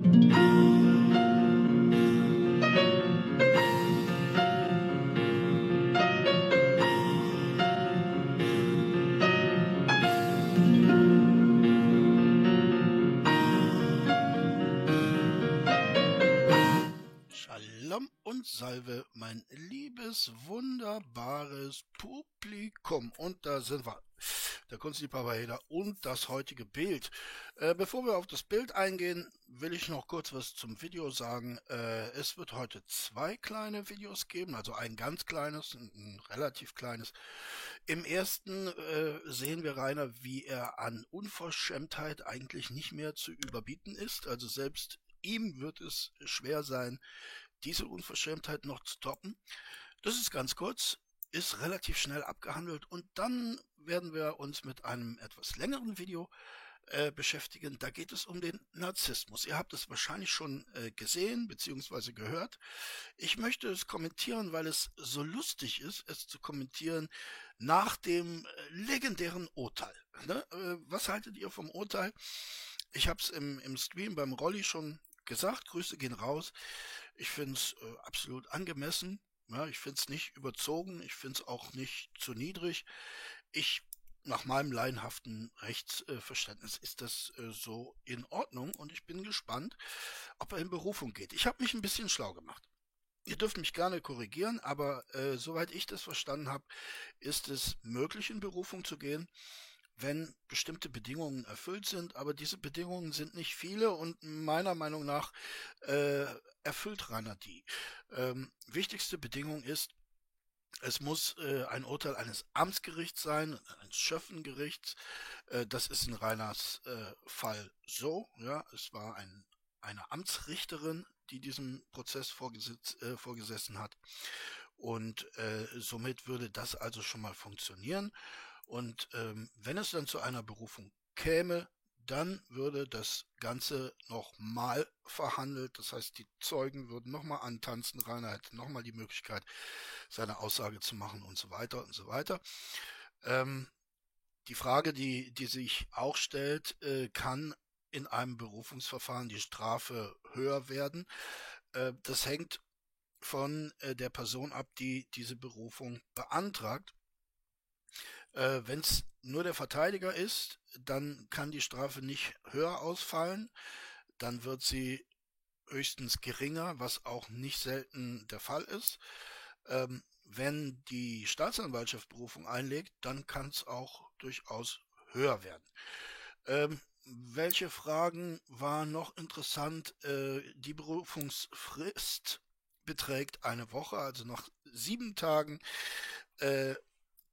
Mm-hmm. Salve, mein liebes, wunderbares Publikum. Und da sind wir, der Kunstliebhaber Heder und das heutige Bild. Äh, bevor wir auf das Bild eingehen, will ich noch kurz was zum Video sagen. Äh, es wird heute zwei kleine Videos geben, also ein ganz kleines und ein relativ kleines. Im ersten äh, sehen wir Rainer, wie er an Unverschämtheit eigentlich nicht mehr zu überbieten ist. Also selbst ihm wird es schwer sein, diese Unverschämtheit noch zu toppen. Das ist ganz kurz, ist relativ schnell abgehandelt und dann werden wir uns mit einem etwas längeren Video äh, beschäftigen. Da geht es um den Narzissmus. Ihr habt es wahrscheinlich schon äh, gesehen bzw. gehört. Ich möchte es kommentieren, weil es so lustig ist, es zu kommentieren nach dem äh, legendären Urteil. Ne? Äh, was haltet ihr vom Urteil? Ich habe es im, im Stream beim Rolli schon gesagt. Grüße gehen raus. Ich finde es äh, absolut angemessen. Ja, ich finde es nicht überzogen. Ich finde es auch nicht zu niedrig. Ich, nach meinem laienhaften Rechtsverständnis, ist das äh, so in Ordnung und ich bin gespannt, ob er in Berufung geht. Ich habe mich ein bisschen schlau gemacht. Ihr dürft mich gerne korrigieren, aber äh, soweit ich das verstanden habe, ist es möglich, in Berufung zu gehen wenn bestimmte Bedingungen erfüllt sind, aber diese Bedingungen sind nicht viele und meiner Meinung nach äh, erfüllt Rainer die. Ähm, wichtigste Bedingung ist, es muss äh, ein Urteil eines Amtsgerichts sein, eines Schöffengerichts. Äh, das ist in Rainers äh, Fall so. Ja, es war ein, eine Amtsrichterin, die diesem Prozess vorgesetz, äh, vorgesessen hat. Und äh, somit würde das also schon mal funktionieren. Und ähm, wenn es dann zu einer Berufung käme, dann würde das Ganze nochmal verhandelt. Das heißt, die Zeugen würden nochmal antanzen, Rainer hätte nochmal die Möglichkeit, seine Aussage zu machen und so weiter und so weiter. Ähm, die Frage, die, die sich auch stellt, äh, kann in einem Berufungsverfahren die Strafe höher werden? Äh, das hängt von äh, der Person ab, die diese Berufung beantragt. Äh, Wenn es nur der Verteidiger ist, dann kann die Strafe nicht höher ausfallen. Dann wird sie höchstens geringer, was auch nicht selten der Fall ist. Ähm, wenn die Staatsanwaltschaft Berufung einlegt, dann kann es auch durchaus höher werden. Ähm, welche Fragen waren noch interessant? Äh, die Berufungsfrist beträgt eine Woche, also nach sieben Tagen. Äh,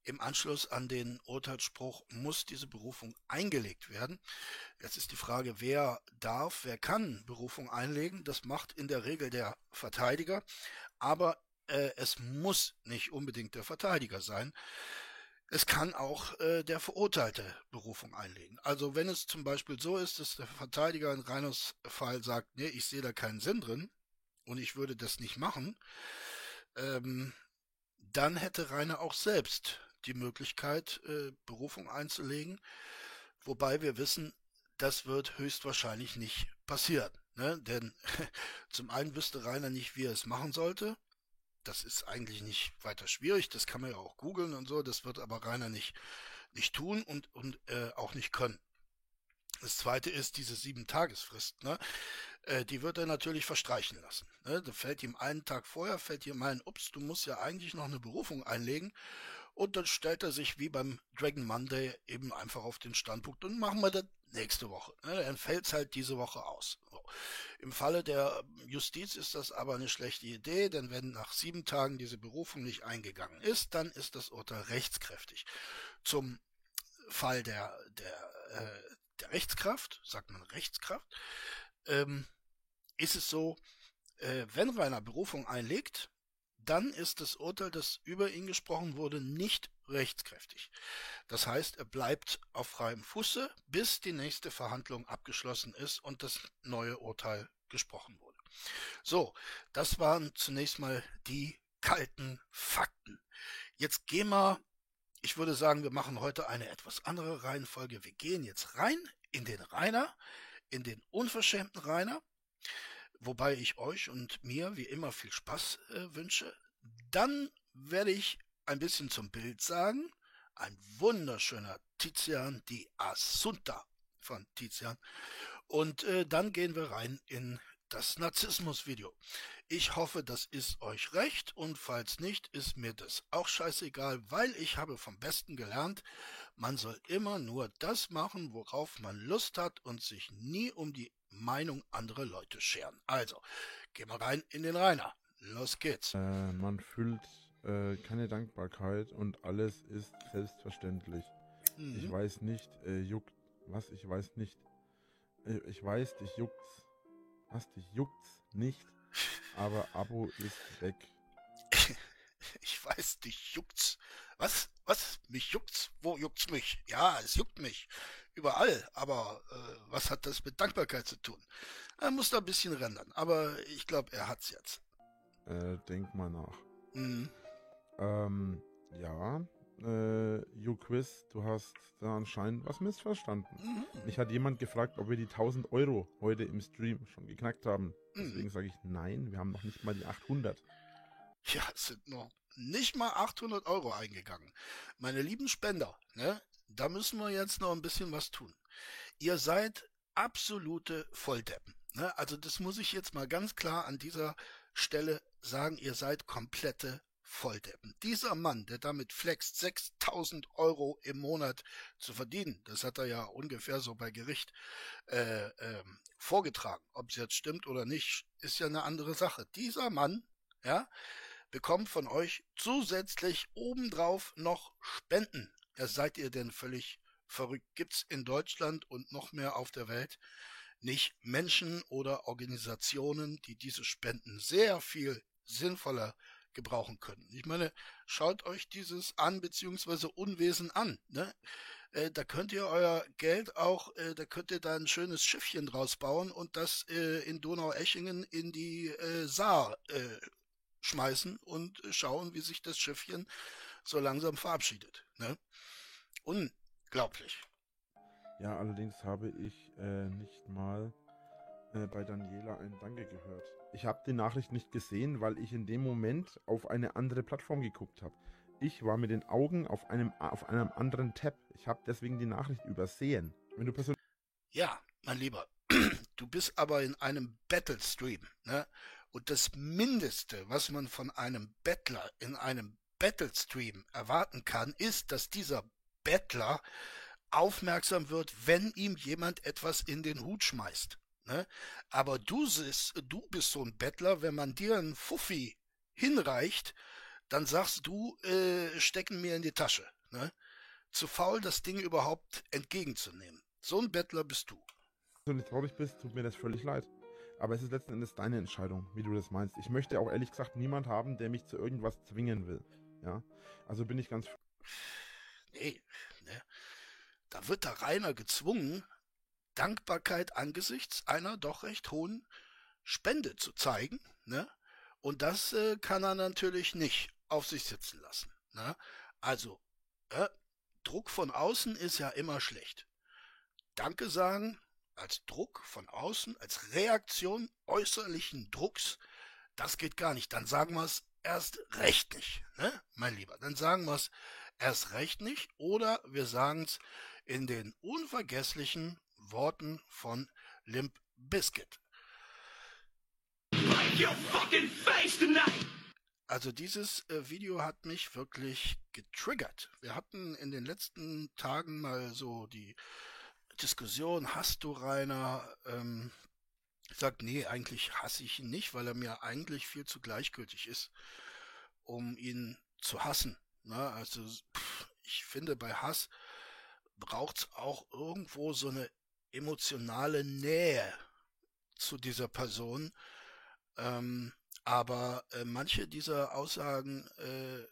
im Anschluss an den Urteilsspruch muss diese Berufung eingelegt werden. Jetzt ist die Frage, wer darf, wer kann Berufung einlegen. Das macht in der Regel der Verteidiger, aber äh, es muss nicht unbedingt der Verteidiger sein. Es kann auch äh, der Verurteilte Berufung einlegen. Also wenn es zum Beispiel so ist, dass der Verteidiger in Reiners Fall sagt, nee, ich sehe da keinen Sinn drin und ich würde das nicht machen, ähm, dann hätte Rainer auch selbst die Möglichkeit, äh, Berufung einzulegen. Wobei wir wissen, das wird höchstwahrscheinlich nicht passieren. Ne? Denn zum einen wüsste Rainer nicht, wie er es machen sollte. Das ist eigentlich nicht weiter schwierig. Das kann man ja auch googeln und so. Das wird aber Rainer nicht, nicht tun und, und äh, auch nicht können. Das zweite ist diese sieben Tagesfrist. Ne? Äh, die wird er natürlich verstreichen lassen. Ne? Da fällt ihm einen Tag vorher, fällt ihm ein, ups, du musst ja eigentlich noch eine Berufung einlegen. Und dann stellt er sich wie beim Dragon Monday eben einfach auf den Standpunkt und machen wir das nächste Woche. Ne? Dann fällt es halt diese Woche aus. Im Falle der Justiz ist das aber eine schlechte Idee, denn wenn nach sieben Tagen diese Berufung nicht eingegangen ist, dann ist das Urteil rechtskräftig. Zum Fall der, der, äh, der Rechtskraft, sagt man Rechtskraft, ähm, ist es so, äh, wenn Rainer Berufung einlegt, dann ist das Urteil, das über ihn gesprochen wurde, nicht rechtskräftig. Das heißt, er bleibt auf freiem Fuße, bis die nächste Verhandlung abgeschlossen ist und das neue Urteil gesprochen wurde. So, das waren zunächst mal die kalten Fakten. Jetzt gehen wir, ich würde sagen, wir machen heute eine etwas andere Reihenfolge. Wir gehen jetzt rein in den Rainer, in den unverschämten Rainer wobei ich euch und mir wie immer viel Spaß äh, wünsche. Dann werde ich ein bisschen zum Bild sagen. Ein wunderschöner Tizian, die Assunta von Tizian. Und äh, dann gehen wir rein in das Narzissmus-Video. Ich hoffe, das ist euch recht und falls nicht, ist mir das auch scheißegal, weil ich habe vom Besten gelernt, man soll immer nur das machen, worauf man Lust hat und sich nie um die Meinung anderer Leute scheren. Also, gehen wir rein in den Rainer. Los geht's. Äh, man fühlt äh, keine Dankbarkeit und alles ist selbstverständlich. Mhm. Ich weiß nicht, äh, juckt, was, ich weiß nicht. Äh, ich weiß, dich juckt's. Was, dich juckt's nicht aber Abo ist weg. Ich weiß, dich juckt's. Was? Was? Mich juckt's? Wo juckt's mich? Ja, es juckt mich. Überall. Aber äh, was hat das mit Dankbarkeit zu tun? Er muss da ein bisschen rendern. Aber ich glaube, er hat's jetzt. Äh, denk mal nach. Mhm. Ähm, ja. Äh, YouQuiz, du hast da anscheinend was missverstanden. Mhm. Mich hat jemand gefragt, ob wir die 1000 Euro heute im Stream schon geknackt haben. Deswegen mhm. sage ich nein, wir haben noch nicht mal die 800. Ja, es sind noch nicht mal 800 Euro eingegangen. Meine lieben Spender, ne, da müssen wir jetzt noch ein bisschen was tun. Ihr seid absolute Volldeppen. Ne? Also das muss ich jetzt mal ganz klar an dieser Stelle sagen, ihr seid komplette Volldeppen. Dieser Mann, der damit flext, 6000 Euro im Monat zu verdienen, das hat er ja ungefähr so bei Gericht äh, äh, vorgetragen. Ob es jetzt stimmt oder nicht, ist ja eine andere Sache. Dieser Mann, ja, bekommt von euch zusätzlich obendrauf noch Spenden. Ja, seid ihr denn völlig verrückt? Gibt's in Deutschland und noch mehr auf der Welt nicht Menschen oder Organisationen, die diese Spenden sehr viel sinnvoller gebrauchen können. Ich meine, schaut euch dieses an beziehungsweise Unwesen an. Ne? Äh, da könnt ihr euer Geld auch, äh, da könnt ihr da ein schönes Schiffchen draus bauen und das äh, in Donaueschingen in die äh, Saar äh, schmeißen und schauen, wie sich das Schiffchen so langsam verabschiedet. Ne? Unglaublich. Ja, allerdings habe ich äh, nicht mal äh, bei Daniela ein Danke gehört. Ich habe die Nachricht nicht gesehen, weil ich in dem Moment auf eine andere Plattform geguckt habe. Ich war mit den Augen auf einem, auf einem anderen Tab. Ich habe deswegen die Nachricht übersehen. Wenn du persönlich. Ja, mein Lieber. Du bist aber in einem Battle-Stream, ne? Und das Mindeste, was man von einem Bettler in einem Battle-Stream erwarten kann, ist, dass dieser Bettler aufmerksam wird, wenn ihm jemand etwas in den Hut schmeißt. Ne? Aber du, bist, du bist so ein Bettler, wenn man dir einen Fuffi hinreicht, dann sagst du, äh, stecken mir in die Tasche. Ne? Zu faul, das Ding überhaupt entgegenzunehmen. So ein Bettler bist du. Wenn du nicht traurig bist, tut mir das völlig leid. Aber es ist letzten Endes deine Entscheidung, wie du das meinst. Ich möchte auch ehrlich gesagt niemand haben, der mich zu irgendwas zwingen will. Ja, also bin ich ganz. Nee, ne? Da wird der Rainer gezwungen, Dankbarkeit angesichts einer doch recht hohen Spende zu zeigen. Ne? Und das äh, kann er natürlich nicht auf sich sitzen lassen. Ne? Also, äh, Druck von außen ist ja immer schlecht. Danke sagen als Druck von außen, als Reaktion äußerlichen Drucks, das geht gar nicht. Dann sagen wir es erst recht nicht, ne, mein Lieber. Dann sagen wir es erst recht nicht oder wir sagen es in den unvergesslichen Worten von Limp Bizkit. Also dieses äh, Video hat mich wirklich getriggert. Wir hatten in den letzten Tagen mal so die Diskussion, hast du Rainer? Ähm, sagt, nee, eigentlich hasse ich ihn nicht, weil er mir eigentlich viel zu gleichgültig ist, um ihn zu hassen. Na, also pff, ich finde, bei Hass braucht es auch irgendwo so eine emotionale Nähe zu dieser Person. Ähm, aber äh, manche dieser Aussagen äh,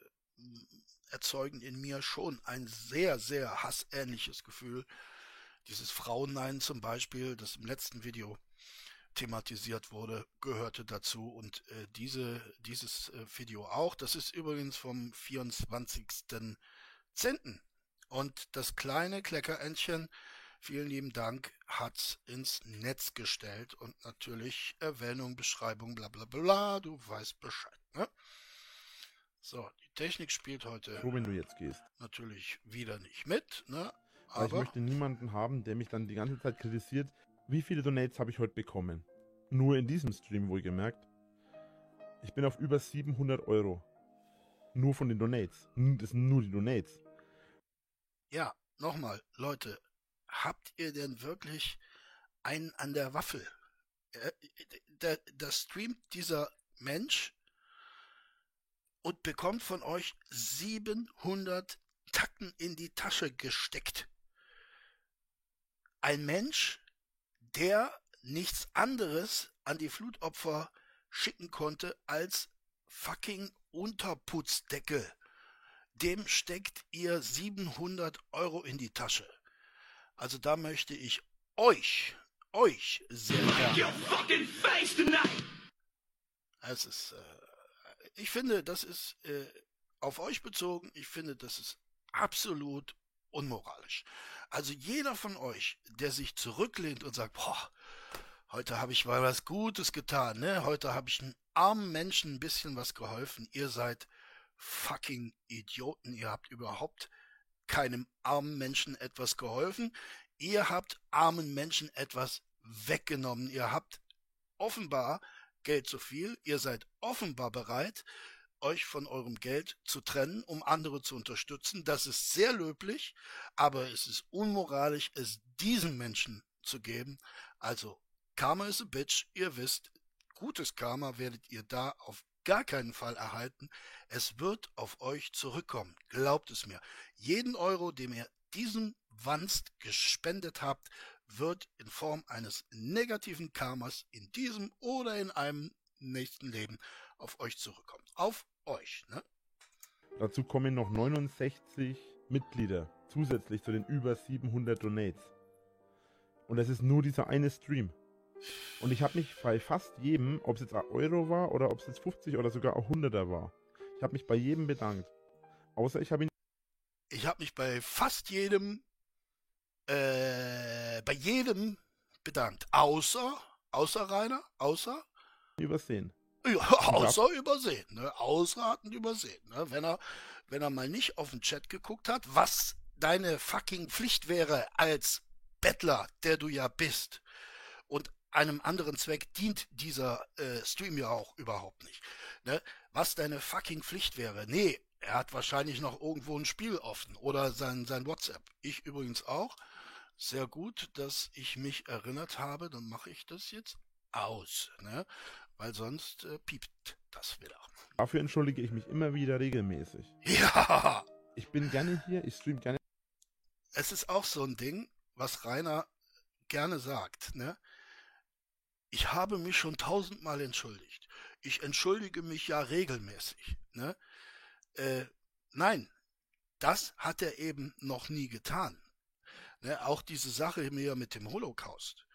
erzeugen in mir schon ein sehr, sehr hassähnliches Gefühl. Dieses Frauennein zum Beispiel, das im letzten Video thematisiert wurde, gehörte dazu und äh, diese, dieses äh, Video auch. Das ist übrigens vom 24.10. Und das kleine Kleckerentchen Vielen lieben Dank, hat's ins Netz gestellt und natürlich Erwähnung, Beschreibung, bla bla bla, du weißt Bescheid, ne? So, die Technik spielt heute wenn du jetzt gehst. natürlich wieder nicht mit, ne? Aber ich Aber möchte niemanden haben, der mich dann die ganze Zeit kritisiert. Wie viele Donates habe ich heute bekommen? Nur in diesem Stream wohlgemerkt. Ich bin auf über 700 Euro. Nur von den Donates. Das sind nur die Donates. ja, nochmal, Leute, habt ihr denn wirklich einen an der Waffel? Äh, da streamt dieser Mensch und bekommt von euch 700 Tacken in die Tasche gesteckt. Ein Mensch, der nichts anderes an die Flutopfer schicken konnte als fucking Unterputzdeckel. Dem steckt ihr 700 Euro in die Tasche. Also da möchte ich euch, euch sehr gerne. Es ist, äh, ich finde, das ist äh, auf euch bezogen, ich finde, das ist absolut unmoralisch. Also jeder von euch, der sich zurücklehnt und sagt, boah, heute habe ich mal was Gutes getan, ne? Heute habe ich einem armen Menschen ein bisschen was geholfen. Ihr seid fucking Idioten. Ihr habt überhaupt keinem armen Menschen etwas geholfen. Ihr habt armen Menschen etwas weggenommen. Ihr habt offenbar Geld zu viel. Ihr seid offenbar bereit, euch von eurem Geld zu trennen, um andere zu unterstützen. Das ist sehr löblich, aber es ist unmoralisch, es diesen Menschen zu geben. Also, Karma is a bitch. Ihr wisst, gutes Karma werdet ihr da auf gar keinen Fall erhalten. Es wird auf euch zurückkommen. Glaubt es mir. Jeden Euro, den ihr diesem Wanst gespendet habt, wird in Form eines negativen Karmas in diesem oder in einem nächsten Leben auf euch zurückkommen. Auf euch, ne? Dazu kommen noch 69 Mitglieder zusätzlich zu den über 700 Donates. Und das ist nur dieser eine Stream. Und ich habe mich bei fast jedem, ob es jetzt ein Euro war oder ob es jetzt 50 oder sogar auch 100er war, ich habe mich bei jedem bedankt. Außer ich habe ihn Ich habe mich bei fast jedem, äh, bei jedem bedankt. Außer, außer Rainer, außer, übersehen. Ja, außer übersehen, ne? Ausratend übersehen, ne? Wenn er, wenn er mal nicht auf den Chat geguckt hat, was deine fucking Pflicht wäre als Bettler, der du ja bist. Und einem anderen Zweck dient dieser äh, Stream ja auch überhaupt nicht. Ne? Was deine fucking Pflicht wäre. Nee, er hat wahrscheinlich noch irgendwo ein Spiel offen oder sein, sein WhatsApp. Ich übrigens auch. Sehr gut, dass ich mich erinnert habe. Dann mache ich das jetzt aus, ne? Weil sonst äh, piept das wieder. Dafür entschuldige ich mich immer wieder regelmäßig. Ja, Ich bin gerne hier, ich stream gerne. es ist auch so ein Ding, was Rainer gerne sagt, ne? Ich habe mich schon tausendmal entschuldigt. Ich entschuldige mich ja regelmäßig, ne? Äh, nein, das hat er eben noch nie getan. Ne? Auch diese Sache mir mit dem Holocaust.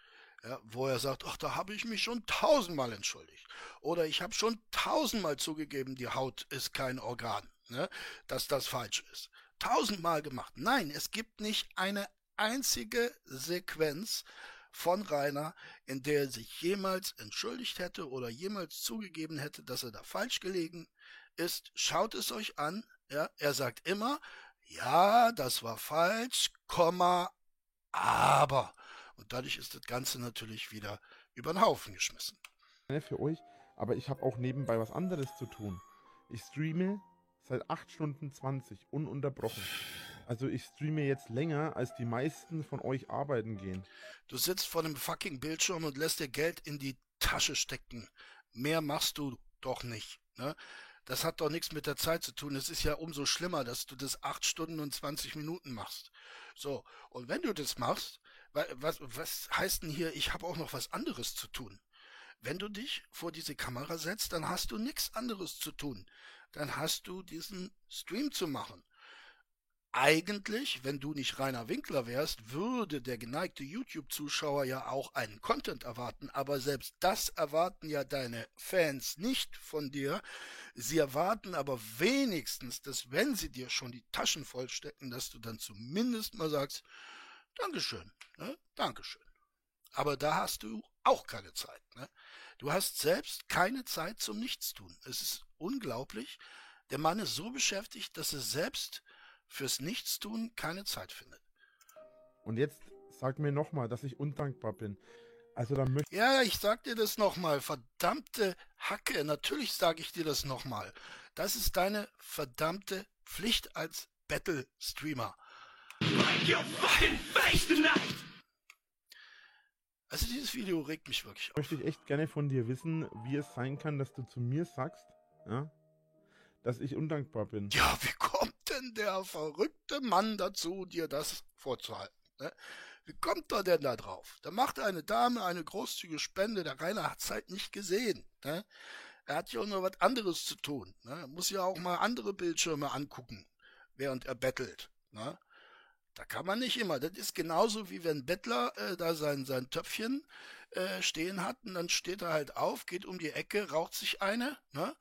Ja, wo er sagt, ach, da habe ich mich schon tausendmal entschuldigt. Oder ich habe schon tausendmal zugegeben, die Haut ist kein Organ, ne? dass das falsch ist. Tausendmal gemacht. Nein, es gibt nicht eine einzige Sequenz von Rainer, in der er sich jemals entschuldigt hätte oder jemals zugegeben hätte, dass er da falsch gelegen ist. Schaut es euch an. Ja, er sagt immer, ja, das war falsch, Komma, aber. Und dadurch ist das Ganze natürlich wieder über den Haufen geschmissen. für euch, aber ich habe auch nebenbei was anderes zu tun. Ich streame seit 8 Stunden 20 ununterbrochen. Also ich streame jetzt länger, als die meisten von euch arbeiten gehen. Du sitzt vor dem fucking Bildschirm und lässt dir Geld in die Tasche stecken. Mehr machst du doch nicht. Ne? Das hat doch nichts mit der Zeit zu tun. Es ist ja umso schlimmer, dass du das 8 Stunden und 20 Minuten machst. So, und wenn du das machst, was, was heißt denn hier, ich habe auch noch was anderes zu tun? Wenn du dich vor diese Kamera setzt, dann hast du nichts anderes zu tun. Dann hast du diesen Stream zu machen. Eigentlich, wenn du nicht Rainer Winkler wärst, würde der geneigte YouTube-Zuschauer ja auch einen Content erwarten, aber selbst das erwarten ja deine Fans nicht von dir. Sie erwarten aber wenigstens, dass wenn sie dir schon die Taschen vollstecken, dass du dann zumindest mal sagst, Dankeschön, ne? Dankeschön. Aber da hast du auch keine Zeit. Ne? Du hast selbst keine Zeit zum Nichtstun. Es ist unglaublich. Der Mann ist so beschäftigt, dass er selbst fürs Nichtstun keine Zeit findet. Und jetzt sag mir nochmal, dass ich undankbar bin. Also dann möchte Ja, ich sag dir das nochmal. Verdammte Hacke. Natürlich sage ich dir das nochmal. Das ist deine verdammte Pflicht als Battle-Streamer. Also dieses Video regt mich wirklich auf. möchte ich echt gerne von dir wissen, wie es sein kann, dass du zu mir sagst, ja, dass ich undankbar bin. Ja, wie kommt denn der verrückte Mann dazu, dir das vorzuhalten? Ne? Wie kommt er denn da drauf? Da macht eine Dame eine großzügige Spende, der Rainer hat's halt nicht gesehen. Ne? Er hat ja auch noch was anderes zu tun. Ne? Er muss ja auch mal andere Bildschirme angucken, während er bettelt. Ne? Da kann man nicht immer. Das ist genauso wie wenn Bettler äh, da sein, sein Töpfchen äh, stehen hat und dann steht er halt auf, geht um die Ecke, raucht sich eine. Ne?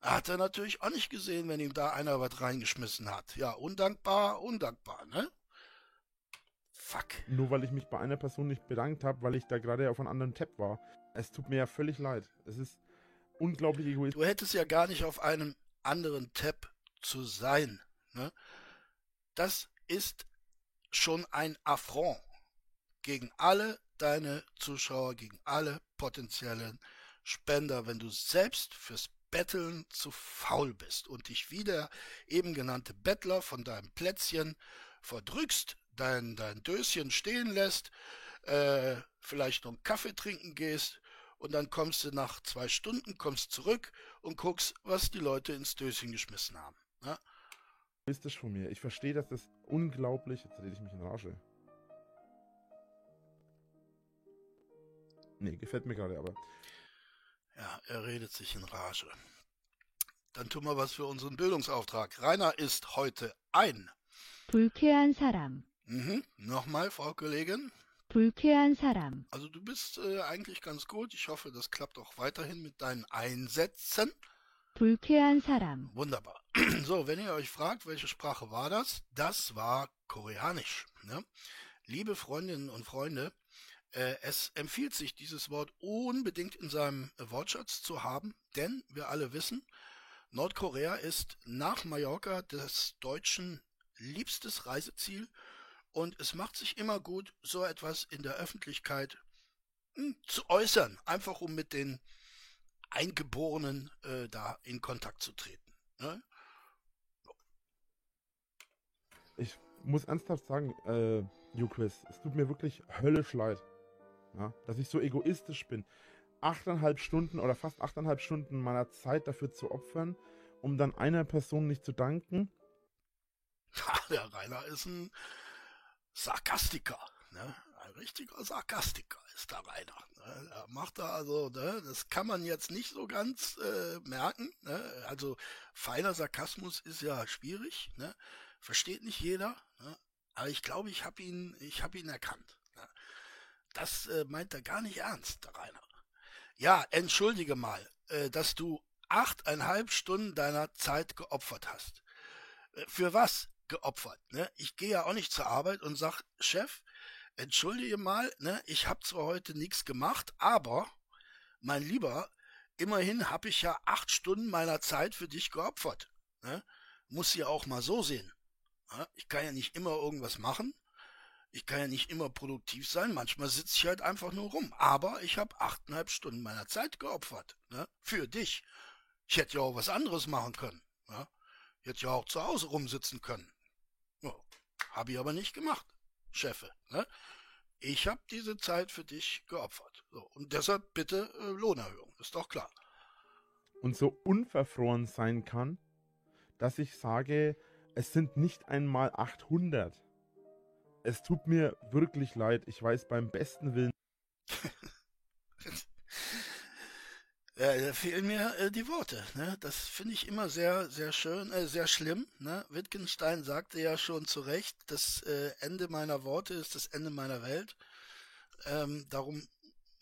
Hat er natürlich auch nicht gesehen, wenn ihm da einer was reingeschmissen hat. Ja, undankbar, undankbar, ne? Fuck. Nur weil ich mich bei einer Person nicht bedankt habe, weil ich da gerade auf einem anderen Tab war. Es tut mir ja völlig leid. Es ist unglaublich egoistisch. Du hättest ja gar nicht auf einem anderen Tab zu sein. Ne? Das ist schon ein Affront gegen alle deine Zuschauer, gegen alle potenziellen Spender, wenn du selbst fürs Betteln zu faul bist und dich wie der eben genannte Bettler von deinem Plätzchen verdrückst, dein, dein Döschen stehen lässt, äh, vielleicht noch einen Kaffee trinken gehst und dann kommst du nach zwei Stunden, kommst zurück und guckst, was die Leute ins Döschen geschmissen haben. Ne? egoistisch von mir. Ich verstehe, dass das unglaublich. Jetzt rede ich mich in Rage. Nee, gefällt mir gerade, aber. Ja, er redet sich in Rage. Dann tun wir was für unseren Bildungsauftrag. Rainer ist heute ein. 불쾌한 사람, Mhm. Nochmal, Frau Kollegin. 불쾌한 사람, Also du bist äh, eigentlich ganz gut. Ich hoffe, das klappt auch weiterhin mit deinen Einsätzen. 불쾌한 사람, Wunderbar. So, wenn ihr euch fragt, welche Sprache war das? Das war Koreanisch. Ne? Liebe Freundinnen und Freunde, äh, es empfiehlt sich, dieses Wort unbedingt in seinem äh, Wortschatz zu haben, denn wir alle wissen, Nordkorea ist nach Mallorca des Deutschen liebstes Reiseziel und es macht sich immer gut, so etwas in der Öffentlichkeit hm, zu äußern, einfach um mit den Eingeborenen äh, da in Kontakt zu treten. Ne? Ich muss ernsthaft sagen, äh, Juquis, es tut mir wirklich höllisch leid. Ja, dass ich so egoistisch bin. Achteinhalb Stunden oder fast achteinhalb Stunden meiner Zeit dafür zu opfern, um dann einer Person nicht zu danken. Ja, der Rainer ist ein Sarkastiker, ne? Richtiger Sarkastiker ist der Rainer. Ne? Er macht da also, ne? Das kann man jetzt nicht so ganz äh, merken. Ne? Also feiner Sarkasmus ist ja schwierig? Versteht nicht jeder. Aber ich glaube, ich habe ihn, ich habe ihn erkannt. Das äh, meint er gar nicht ernst, der Rainer. Ja, entschuldige mal, äh, dass du achteinhalb Stunden deiner Zeit geopfert hast. Für was geopfert? Ich gehe ja auch nicht zur Arbeit und sag, Chef, entschuldige mal, ne, ich habe zwar heute nichts gemacht, aber, mein Lieber, immerhin habe ich ja acht Stunden meiner Zeit für dich geopfert. Ne? Muss ja auch mal so sehen. Ja? Ich kann ja nicht immer irgendwas machen. Ich kann ja nicht immer produktiv sein. Manchmal sitze ich halt einfach nur rum. Aber ich habe achteinhalb Stunden meiner Zeit geopfert. Ne? Für dich. Ich hätte ja auch was anderes machen können. Ja? Ich hätte ja auch zu Hause rumsitzen können. Ja, habe ich aber nicht gemacht, Chefe. Ne? Ich habe diese Zeit für dich geopfert. So, und deshalb bitte äh, Lohnerhöhung, ist doch klar. und so unverfroren sein kann, dass ich sage, es sind nicht einmal 800. Es tut mir wirklich leid. Ich weiß beim besten Willen. Ja, da fehlen mir äh, die Worte. Ne? Das finde ich immer sehr, sehr schön, äh, sehr schlimm. Ne? Wittgenstein sagte ja schon zu Recht, das äh, Ende meiner Worte ist das Ende meiner Welt. Ähm, darum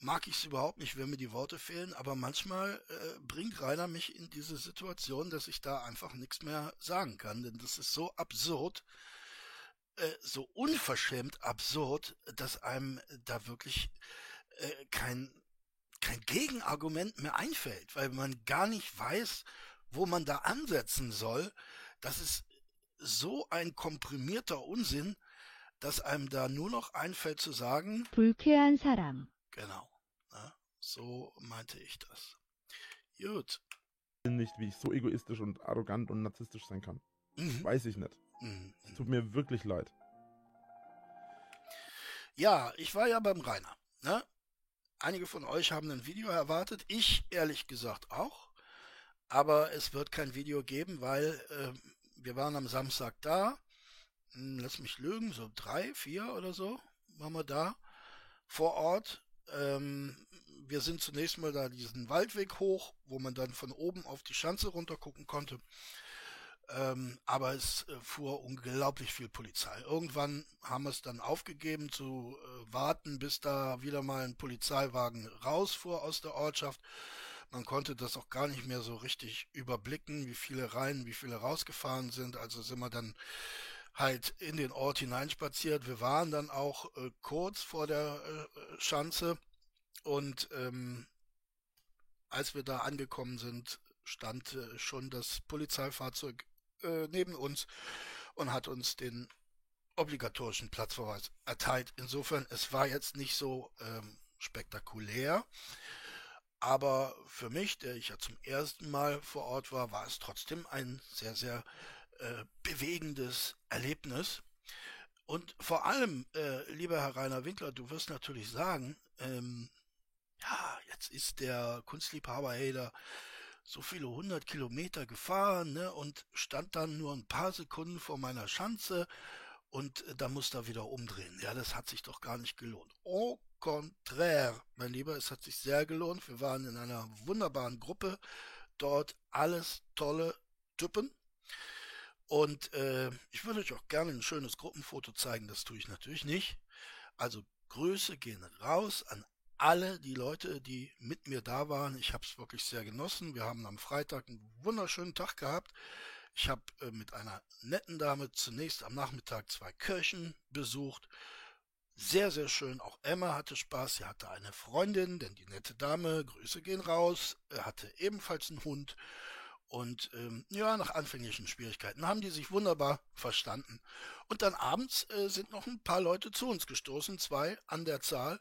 mag ich es überhaupt nicht, wenn mir die Worte fehlen, aber manchmal äh, bringt Rainer mich in diese Situation, dass ich da einfach nichts mehr sagen kann, denn das ist so absurd. äh, so unverschämt absurd, dass einem da wirklich äh, kein, kein Gegenargument mehr einfällt, weil man gar nicht weiß, wo man da ansetzen soll. Das ist so ein komprimierter Unsinn, dass einem da nur noch einfällt zu sagen, 불쾌한 사람, genau, ne? so meinte ich das. Gut. nicht, wie ich so egoistisch und arrogant und narzisstisch sein kann. Mhm. Weiß ich nicht. Mhm. Es tut mir wirklich leid. Ja, ich war ja beim Rainer. Ne? Einige von euch haben ein Video erwartet, ich ehrlich gesagt auch. Aber es wird kein Video geben, weil äh, wir waren am Samstag da. Hm, lass mich lügen, so drei, vier oder so waren wir da vor Ort. Ähm, wir sind zunächst mal da diesen Waldweg hoch, wo man dann von oben auf die Schanze runter gucken konnte. Ähm, aber es äh, fuhr unglaublich viel Polizei. Irgendwann haben wir es dann aufgegeben zu äh, warten, bis da wieder mal ein Polizeiwagen rausfuhr aus der Ortschaft. Man konnte das auch gar nicht mehr so richtig überblicken, wie viele rein, wie viele rausgefahren sind. Also sind wir dann halt in den Ort hineinspaziert. Wir waren dann auch äh, kurz vor der äh, Schanze und ähm, als wir da angekommen sind, stand äh, schon das Polizeifahrzeug äh, neben uns und hat uns den obligatorischen Platzverweis erteilt. Insofern, es war jetzt nicht so ähm, spektakulär, aber für mich, der ich ja zum ersten Mal vor Ort war, war es trotzdem ein sehr, sehr äh, bewegendes Erlebnis. Und vor allem, äh, lieber Herr Rainer Winkler, du wirst natürlich sagen, ähm, ja, jetzt ist der Kunstliebhaber Hader so viele hundert Kilometer gefahren ne, und stand dann nur ein paar Sekunden vor meiner Schanze und äh, da muss er wieder umdrehen. Ja, das hat sich doch gar nicht gelohnt. Au contraire, mein Lieber, es hat sich sehr gelohnt. Wir waren in einer wunderbaren Gruppe. Dort alles tolle Typen. Und äh, ich würde euch auch gerne ein schönes Gruppenfoto zeigen. Das tue ich natürlich nicht. Also Grüße gehen raus an alle die Leute, die mit mir da waren. Ich habe es wirklich sehr genossen. Wir haben am Freitag einen wunderschönen Tag gehabt. Ich habe äh, mit einer netten Dame zunächst am Nachmittag zwei Kirchen besucht. Sehr, sehr schön. Auch Emma hatte Spaß. Sie hatte eine Freundin, denn die nette Dame, Grüße gehen raus, äh, hatte ebenfalls einen Hund. Und ähm, ja, nach anfänglichen Schwierigkeiten haben die sich wunderbar verstanden. Und dann abends äh, sind noch ein paar Leute zu uns gestoßen, zwei an der Zahl.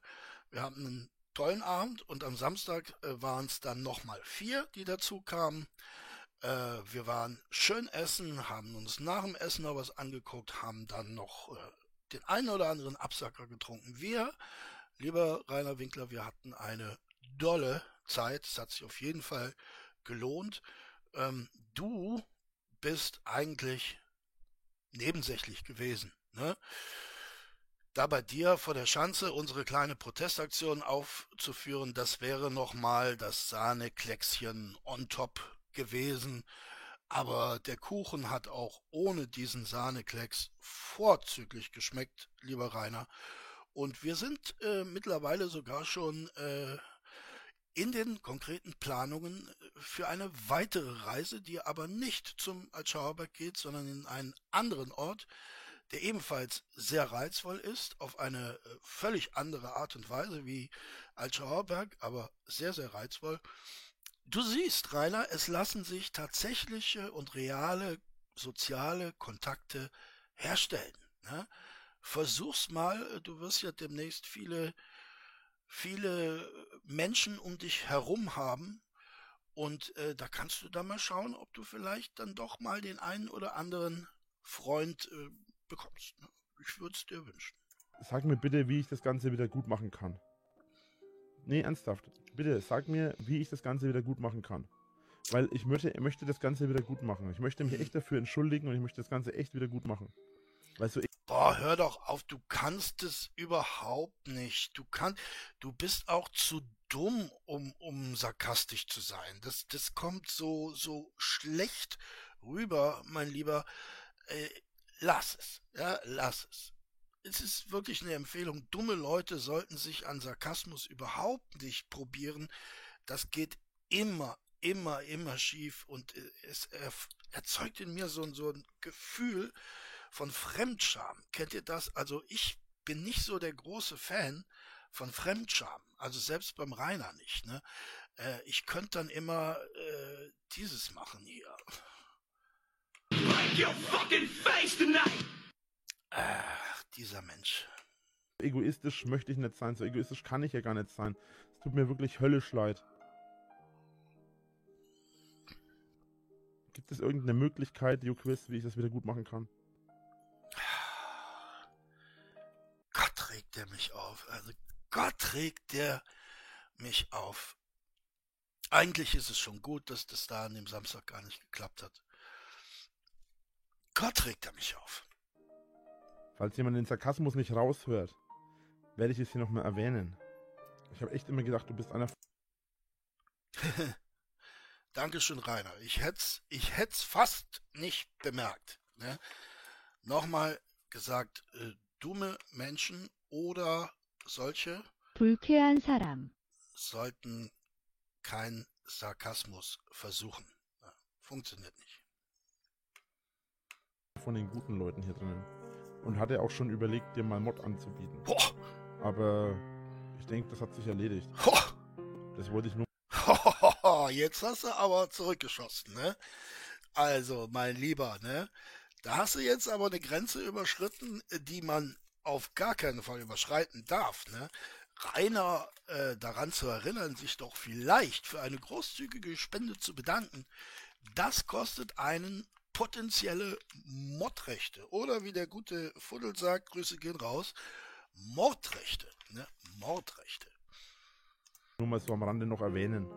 Wir hatten einen tollen Abend und am Samstag äh, waren es dann nochmal vier, die dazu kamen. Äh, wir waren schön essen, haben uns nach dem Essen noch was angeguckt, haben dann noch äh, den einen oder anderen Absacker getrunken. Wir, lieber Rainer Winkler, wir hatten eine dolle Zeit. Es hat sich auf jeden Fall gelohnt. Ähm, du bist eigentlich nebensächlich gewesen. Ne? Da bei dir vor der Schanze unsere kleine Protestaktion aufzuführen, das wäre nochmal das Sahnekleckschen on top gewesen. Aber der Kuchen hat auch ohne diesen Sahneklecks vorzüglich geschmeckt, lieber Rainer. Und wir sind äh, mittlerweile sogar schon äh, in den konkreten Planungen für eine weitere Reise, die aber nicht zum Altschauerberg geht, sondern in einen anderen Ort, der ebenfalls sehr reizvoll ist, auf eine äh, völlig andere Art und Weise wie Altschauerberg, aber sehr, sehr reizvoll. Du siehst, Rainer, es lassen sich tatsächliche und reale soziale Kontakte herstellen. Ne? Versuch's mal, du wirst ja demnächst viele, viele Menschen um dich herum haben. Und äh, da kannst du dann mal schauen, ob du vielleicht dann doch mal den einen oder anderen Freund äh, bekommst. Ne? Ich würde es dir wünschen. Sag mir bitte, wie ich das Ganze wieder gut machen kann. Nee, ernsthaft. Bitte, sag mir, wie ich das Ganze wieder gut machen kann. Weil ich möchte, möchte das Ganze wieder gut machen. Ich möchte mich echt dafür entschuldigen und ich möchte das Ganze echt wieder gut machen. Weißt du, ich, Boah, hör doch auf, du kannst es überhaupt nicht. Du kannst, du bist auch zu dumm, um, um sarkastisch zu sein. Das, das kommt so, so schlecht rüber, mein Lieber. Lass es, ja, lass es. Es ist wirklich eine Empfehlung. Dumme Leute sollten sich an Sarkasmus überhaupt nicht probieren. Das geht immer, immer, immer schief und äh, es erzeugt in mir so, so ein Gefühl von Fremdscham. Kennt ihr das? Also ich bin nicht so der große Fan von Fremdscham. Also selbst beim Rainer nicht. Ne? Äh, ich könnte dann immer äh, dieses machen hier. Ach, dieser Mensch. Egoistisch möchte ich nicht sein. So egoistisch kann ich ja gar nicht sein. Es tut mir wirklich höllisch leid. Gibt es irgendeine Möglichkeit, YouQuiz, wie ich das wieder gut machen kann? Gott regt der mich auf. Also Gott regt der mich auf. Eigentlich ist es schon gut, dass das da an dem Samstag gar nicht geklappt hat. Gott regt er mich auf. Falls jemand den Sarkasmus nicht raushört, werde ich es hier nochmal erwähnen. Ich habe echt immer gedacht, du bist einer. Dankeschön, Rainer. Ich hätt's, ich hätt's fast nicht bemerkt. Ne? Nochmal gesagt, äh, dumme Menschen oder solche sollten keinen Sarkasmus versuchen. Funktioniert nicht von den guten Leuten hier drinnen. Und hatte auch schon überlegt, dir mal Mod anzubieten. Boah, Aber ich denke, das hat sich erledigt. boah. Das wollte ich nur. Jetzt hast du aber zurückgeschossen, ne? Also, mein Lieber, ne? Da hast du jetzt aber eine Grenze überschritten, die man auf gar keinen Fall überschreiten darf, ne? Rainer äh, daran zu erinnern, sich doch vielleicht für eine großzügige Spende zu bedanken, das kostet einen potenzielle Mordrechte. Oder wie der gute Fuddel sagt, Grüße gehen raus, Mordrechte, ne? Mordrechte. nur mal so am Rande noch erwähnen.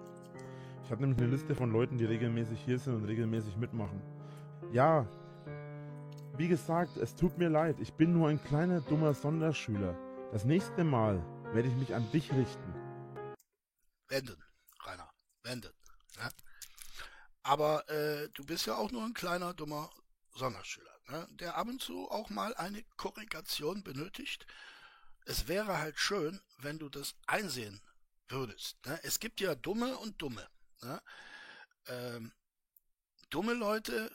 Ich habe nämlich eine Liste von Leuten, die regelmäßig hier sind und regelmäßig mitmachen. Ja, wie gesagt, es tut mir leid, ich bin nur ein kleiner dummer Sonderschüler. Das nächste Mal werde ich mich an dich richten. wenden, Rainer, wenden. Ne? Aber äh, du bist ja auch nur ein kleiner, dummer Sonderschüler, ne? der ab und zu auch mal eine Korrigation benötigt. Es wäre halt schön, wenn du das einsehen würdest. Ne? Es gibt ja dumme und dumme. Ne? Ähm, dumme Leute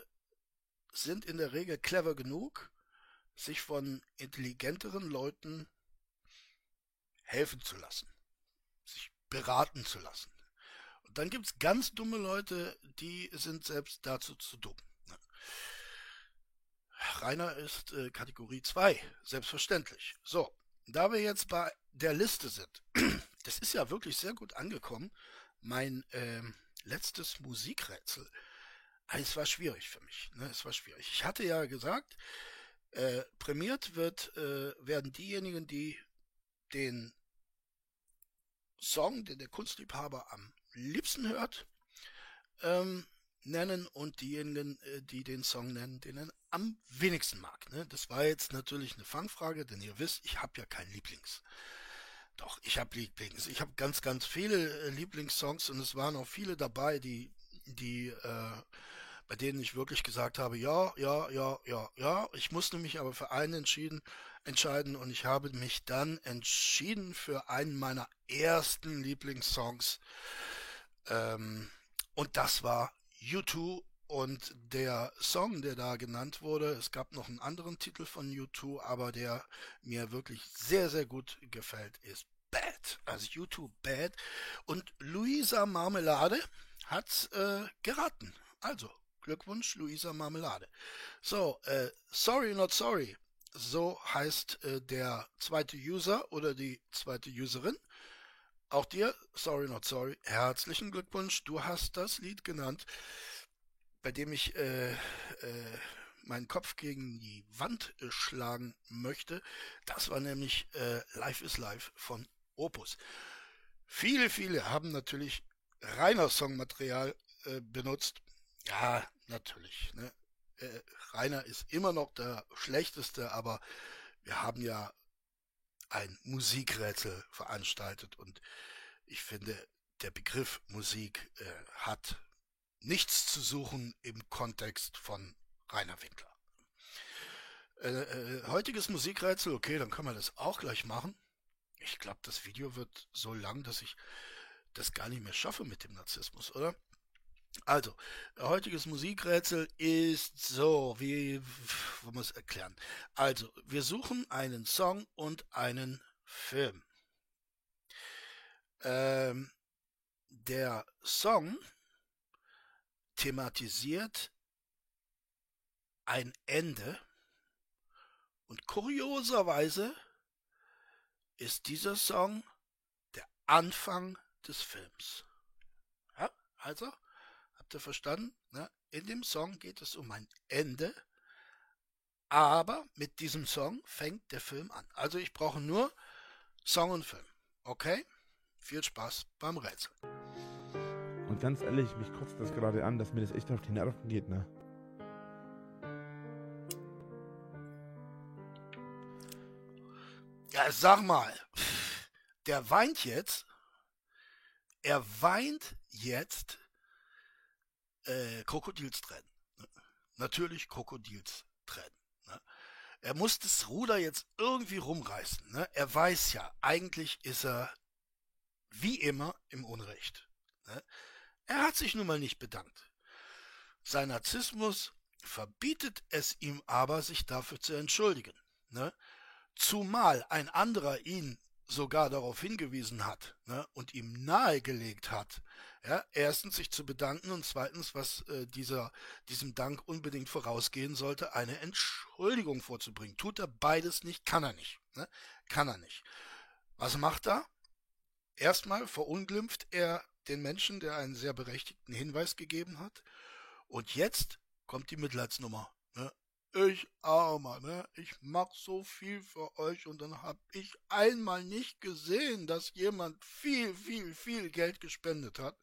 sind in der Regel clever genug, sich von intelligenteren Leuten helfen zu lassen, sich beraten zu lassen. Dann gibt's ganz dumme Leute, die sind selbst dazu zu dumm. ne? Rainer ist äh, Kategorie 2, selbstverständlich. So, da wir jetzt bei der Liste sind, das ist ja wirklich sehr gut angekommen. Mein ähm, letztes Musikrätsel. Ah, Es war schwierig für mich. Ne? Es war schwierig. Ich hatte ja gesagt, äh, prämiert wird, äh, werden diejenigen, die den Song, den der Kunstliebhaber am liebsten hört, ähm, nennen und diejenigen, äh, die den Song nennen, den er am wenigsten mag. Ne? Das war jetzt natürlich eine Fangfrage, denn ihr wisst, ich habe ja keinen Lieblings. Doch, ich habe Lieblings. Ich habe ganz, ganz viele äh, Lieblingssongs und es waren auch viele dabei, die, die, äh, bei denen ich wirklich gesagt habe, ja, ja, ja, ja, ja. Ich musste mich aber für einen entschieden, entscheiden und ich habe mich dann entschieden für einen meiner ersten Lieblingssongs. Ähm, und das war U2 und der Song, der da genannt wurde, es gab noch einen anderen Titel von U2, aber der mir wirklich sehr, sehr gut gefällt, ist Bad. Also U2 Bad. Und Luisa Marmelade hat äh, geraten. Also, Glückwunsch, Luisa Marmelade. So, äh, sorry, not sorry. So heißt äh, der zweite User oder die zweite Userin. Auch dir, sorry, not sorry, herzlichen Glückwunsch. Du hast das Lied genannt, bei dem ich äh, äh, meinen Kopf gegen die Wand äh, schlagen möchte. Das war nämlich äh, Life is Life von Opus. Viele, viele haben natürlich reiner Songmaterial äh, benutzt. Ja, natürlich. Ne? Äh, Rainer ist immer noch der schlechteste, aber wir haben ja ein Musikrätsel veranstaltet und ich finde, der Begriff Musik äh, hat nichts zu suchen im Kontext von Rainer Winkler. Äh, äh, heutiges Musikrätsel, okay, dann können wir das auch gleich machen. Ich glaube, das Video wird so lang, dass ich das gar nicht mehr schaffe mit dem Narzissmus, oder? Also, heutiges Musikrätsel ist so, wie wollen wir es erklären? Also, wir suchen einen Song und einen Film. Ähm, der Song thematisiert ein Ende und kurioserweise ist dieser Song der Anfang des Films. Ja, also, habt ihr verstanden? Ne? In dem Song geht es um ein Ende, aber mit diesem Song fängt der Film an. Also ich brauche nur Song und Film. Okay? Viel Spaß beim Rätsel. Und ganz ehrlich, mich kotzt das gerade an, dass mir das echt auf die Nerven geht, ne? Ja, sag mal, der weint jetzt. Er weint jetzt äh, Krokodilstränen. Natürlich Krokodilstränen. Ne? Er muss das Ruder jetzt irgendwie rumreißen. Ne? Er weiß ja, eigentlich ist er wie immer im Unrecht. Ne? Er hat sich nun mal nicht bedankt. Sein Narzissmus verbietet es ihm aber, sich dafür zu entschuldigen. Ne? Zumal ein anderer ihn sogar darauf hingewiesen hat ne, und ihm nahegelegt hat, ja, erstens sich zu bedanken und zweitens, was äh, dieser, diesem Dank unbedingt vorausgehen sollte, eine Entschuldigung vorzubringen. Tut er beides nicht, kann er nicht. Ne? Kann er nicht. Was macht er? Erstmal verunglimpft er den Menschen, der einen sehr berechtigten Hinweis gegeben hat. Und jetzt kommt die Mitleidsnummer. Ich armer, ne? Ich mach so viel für euch und dann hab ich einmal nicht gesehen, dass jemand viel, viel, viel Geld gespendet hat.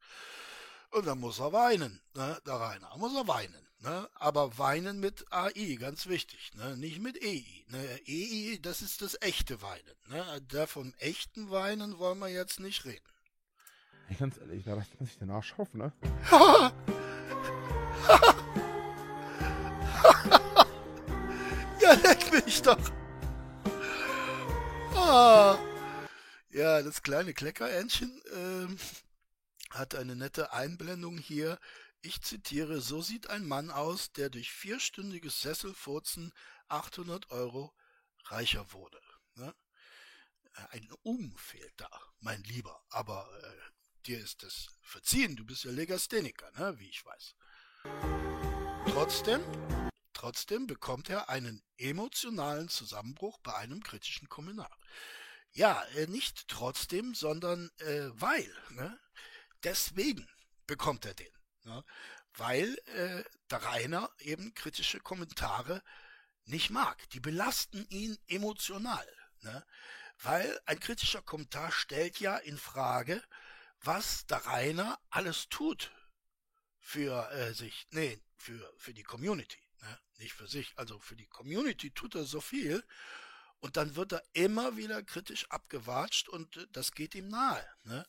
Und dann muss er weinen, ne? Der Rainer muss er weinen, ne? Aber weinen mit AI, ganz wichtig, ne? Nicht mit EI, ne? EI, das ist das echte Weinen, ne? Der vom echten Weinen wollen wir jetzt nicht reden. Ganz ehrlich, da lässt man sich den Arsch auf, ne? leck mich doch. Ah. Ja, das kleine Kleckerentchen ähm, hat eine nette Einblendung hier. Ich zitiere, so sieht ein Mann aus, der durch vierstündiges Sesselfurzen 800 Euro reicher wurde. Ne? Ein Um fehlt da, mein Lieber. Aber äh, dir ist es verziehen, du bist ja Legastheniker, ne? wie ich weiß. Trotzdem, trotzdem bekommt er einen emotionalen Zusammenbruch bei einem kritischen Kommentar. Ja, äh, nicht trotzdem, sondern äh, weil. Ne? Deswegen bekommt er den. Ne? Weil äh, der Rainer eben kritische Kommentare nicht mag. Die belasten ihn emotional. Ne? Weil ein kritischer Kommentar stellt ja in Frage, was der Rainer alles tut für äh, sich, nee, für, für die Community, ne? nicht für sich, also für die Community tut er so viel und dann wird er immer wieder kritisch abgewatscht und äh, das geht ihm nahe. Ne?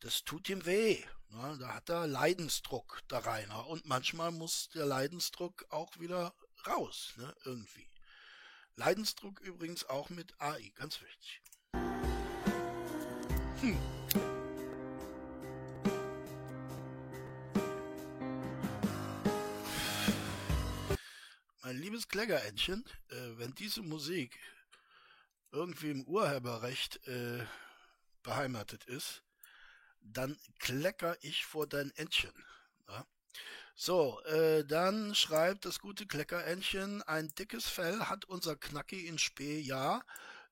Das tut ihm weh. Ne? Da hat er Leidensdruck, der Rainer. Und manchmal muss der Leidensdruck auch wieder raus, ne? irgendwie. Leidensdruck übrigens auch mit AI, ganz wichtig. Hm. Mein liebes Kleckerentchen, äh, wenn diese Musik irgendwie im Urheberrecht äh, beheimatet ist, dann klecker ich vor dein Entchen. Ja? So, äh, dann schreibt das gute Kleckerentchen, ein dickes Fell hat unser Knacki in Spee, ja,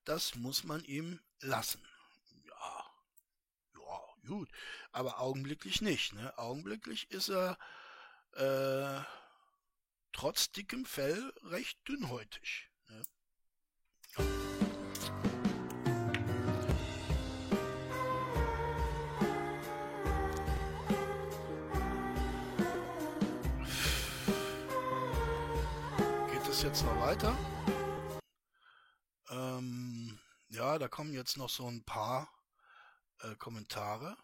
das muss man ihm lassen. Ja, ja, gut, aber augenblicklich nicht. Ne? Augenblicklich ist er äh, trotz dickem Fell recht dünnhäutig. Ne? Geht es jetzt noch weiter? Ähm, ja, da kommen jetzt noch so ein paar äh, Kommentare.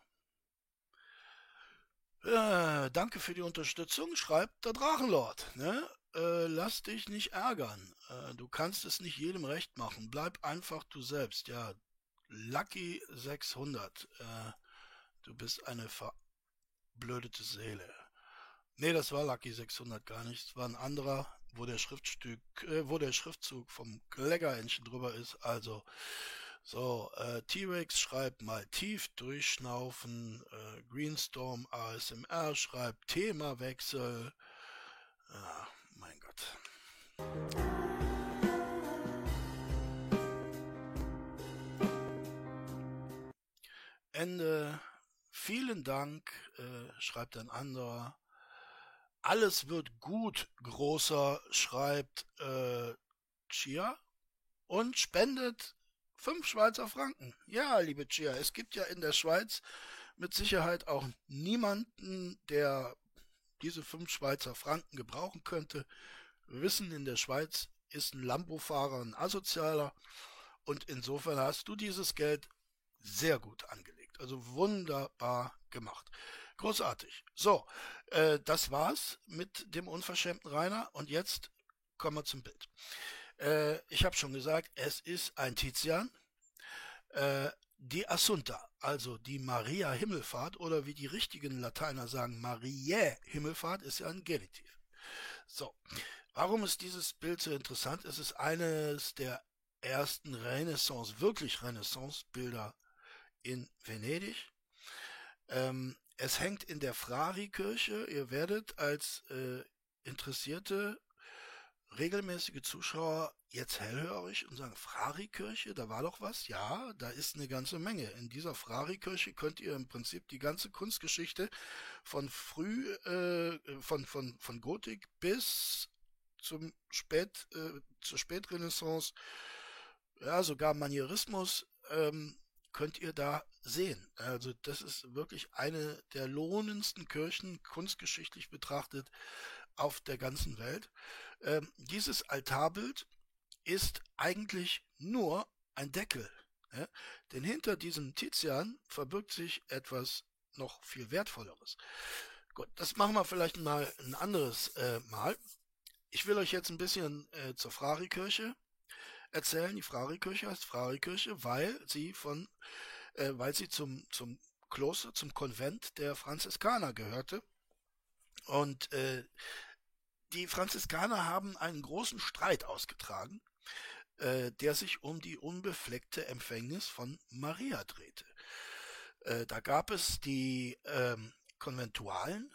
Äh, danke für die Unterstützung, schreibt der Drachenlord. Ne? Äh, lass dich nicht ärgern. Äh, du kannst es nicht jedem recht machen. Bleib einfach du selbst. Ja, Lucky 600. Äh, du bist eine verblödete Seele. Nee, das war Lucky 600 gar nicht. Es war ein anderer, wo der Schriftstück, äh, wo der Schriftzug vom Kleckerhändchen drüber ist. Also, so, äh, T-Rex schreibt mal tief durchschnaufen. Äh, Greenstorm ASMR schreibt Themawechsel. Ah, mein Gott. Ende. Vielen Dank, äh, schreibt ein anderer. Alles wird gut, großer, schreibt äh, Chia und spendet fünf Schweizer Franken. Ja, liebe Chia, es gibt ja in der Schweiz mit Sicherheit auch niemanden, der diese fünf Schweizer Franken gebrauchen könnte. Wir wissen, in der Schweiz ist ein Lambo-Fahrer ein Asozialer und insofern hast du dieses Geld sehr gut angelegt. Also wunderbar gemacht. Großartig. So, äh, das war's mit dem unverschämten Rainer. Und jetzt kommen wir zum Bild. Äh, ich habe schon gesagt, es ist ein Tizian. Äh, die Assunta, also die Maria Himmelfahrt oder wie die richtigen Lateiner sagen, Mariä Himmelfahrt, ist ja ein Genitiv. So, warum ist dieses Bild so interessant? Es ist eines der ersten Renaissance, wirklich Renaissance-Bilder in Venedig. Ähm, es hängt in der Frari-Kirche. Ihr werdet als äh, interessierte, regelmäßige Zuschauer jetzt hellhörig und sagen, Frari-Kirche, da war doch was? Ja, da ist eine ganze Menge. In dieser Frari-Kirche könnt ihr im Prinzip die ganze Kunstgeschichte von früh, äh, von, von, von Gotik bis zum Spät, äh, zur Spätrenaissance, ja, sogar Manierismus, ähm, könnt ihr da sehen. Also das ist wirklich eine der lohnendsten Kirchen, kunstgeschichtlich betrachtet, auf der ganzen Welt. Ähm, dieses Altarbild ist eigentlich nur ein Deckel. Ja? Denn hinter diesem Tizian verbirgt sich etwas noch viel Wertvolleres. Gut, das machen wir vielleicht mal ein anderes äh, Mal. Ich will euch jetzt ein bisschen äh, zur Frari-Kirche erzählen. Die Frari-Kirche heißt Frari-Kirche, weil sie von, äh, weil sie zum, zum Kloster, zum Konvent der Franziskaner gehörte. Und äh, die Franziskaner haben einen großen Streit ausgetragen, äh, der sich um die unbefleckte Empfängnis von Maria drehte. Äh, da gab es die ähm, Konventualen,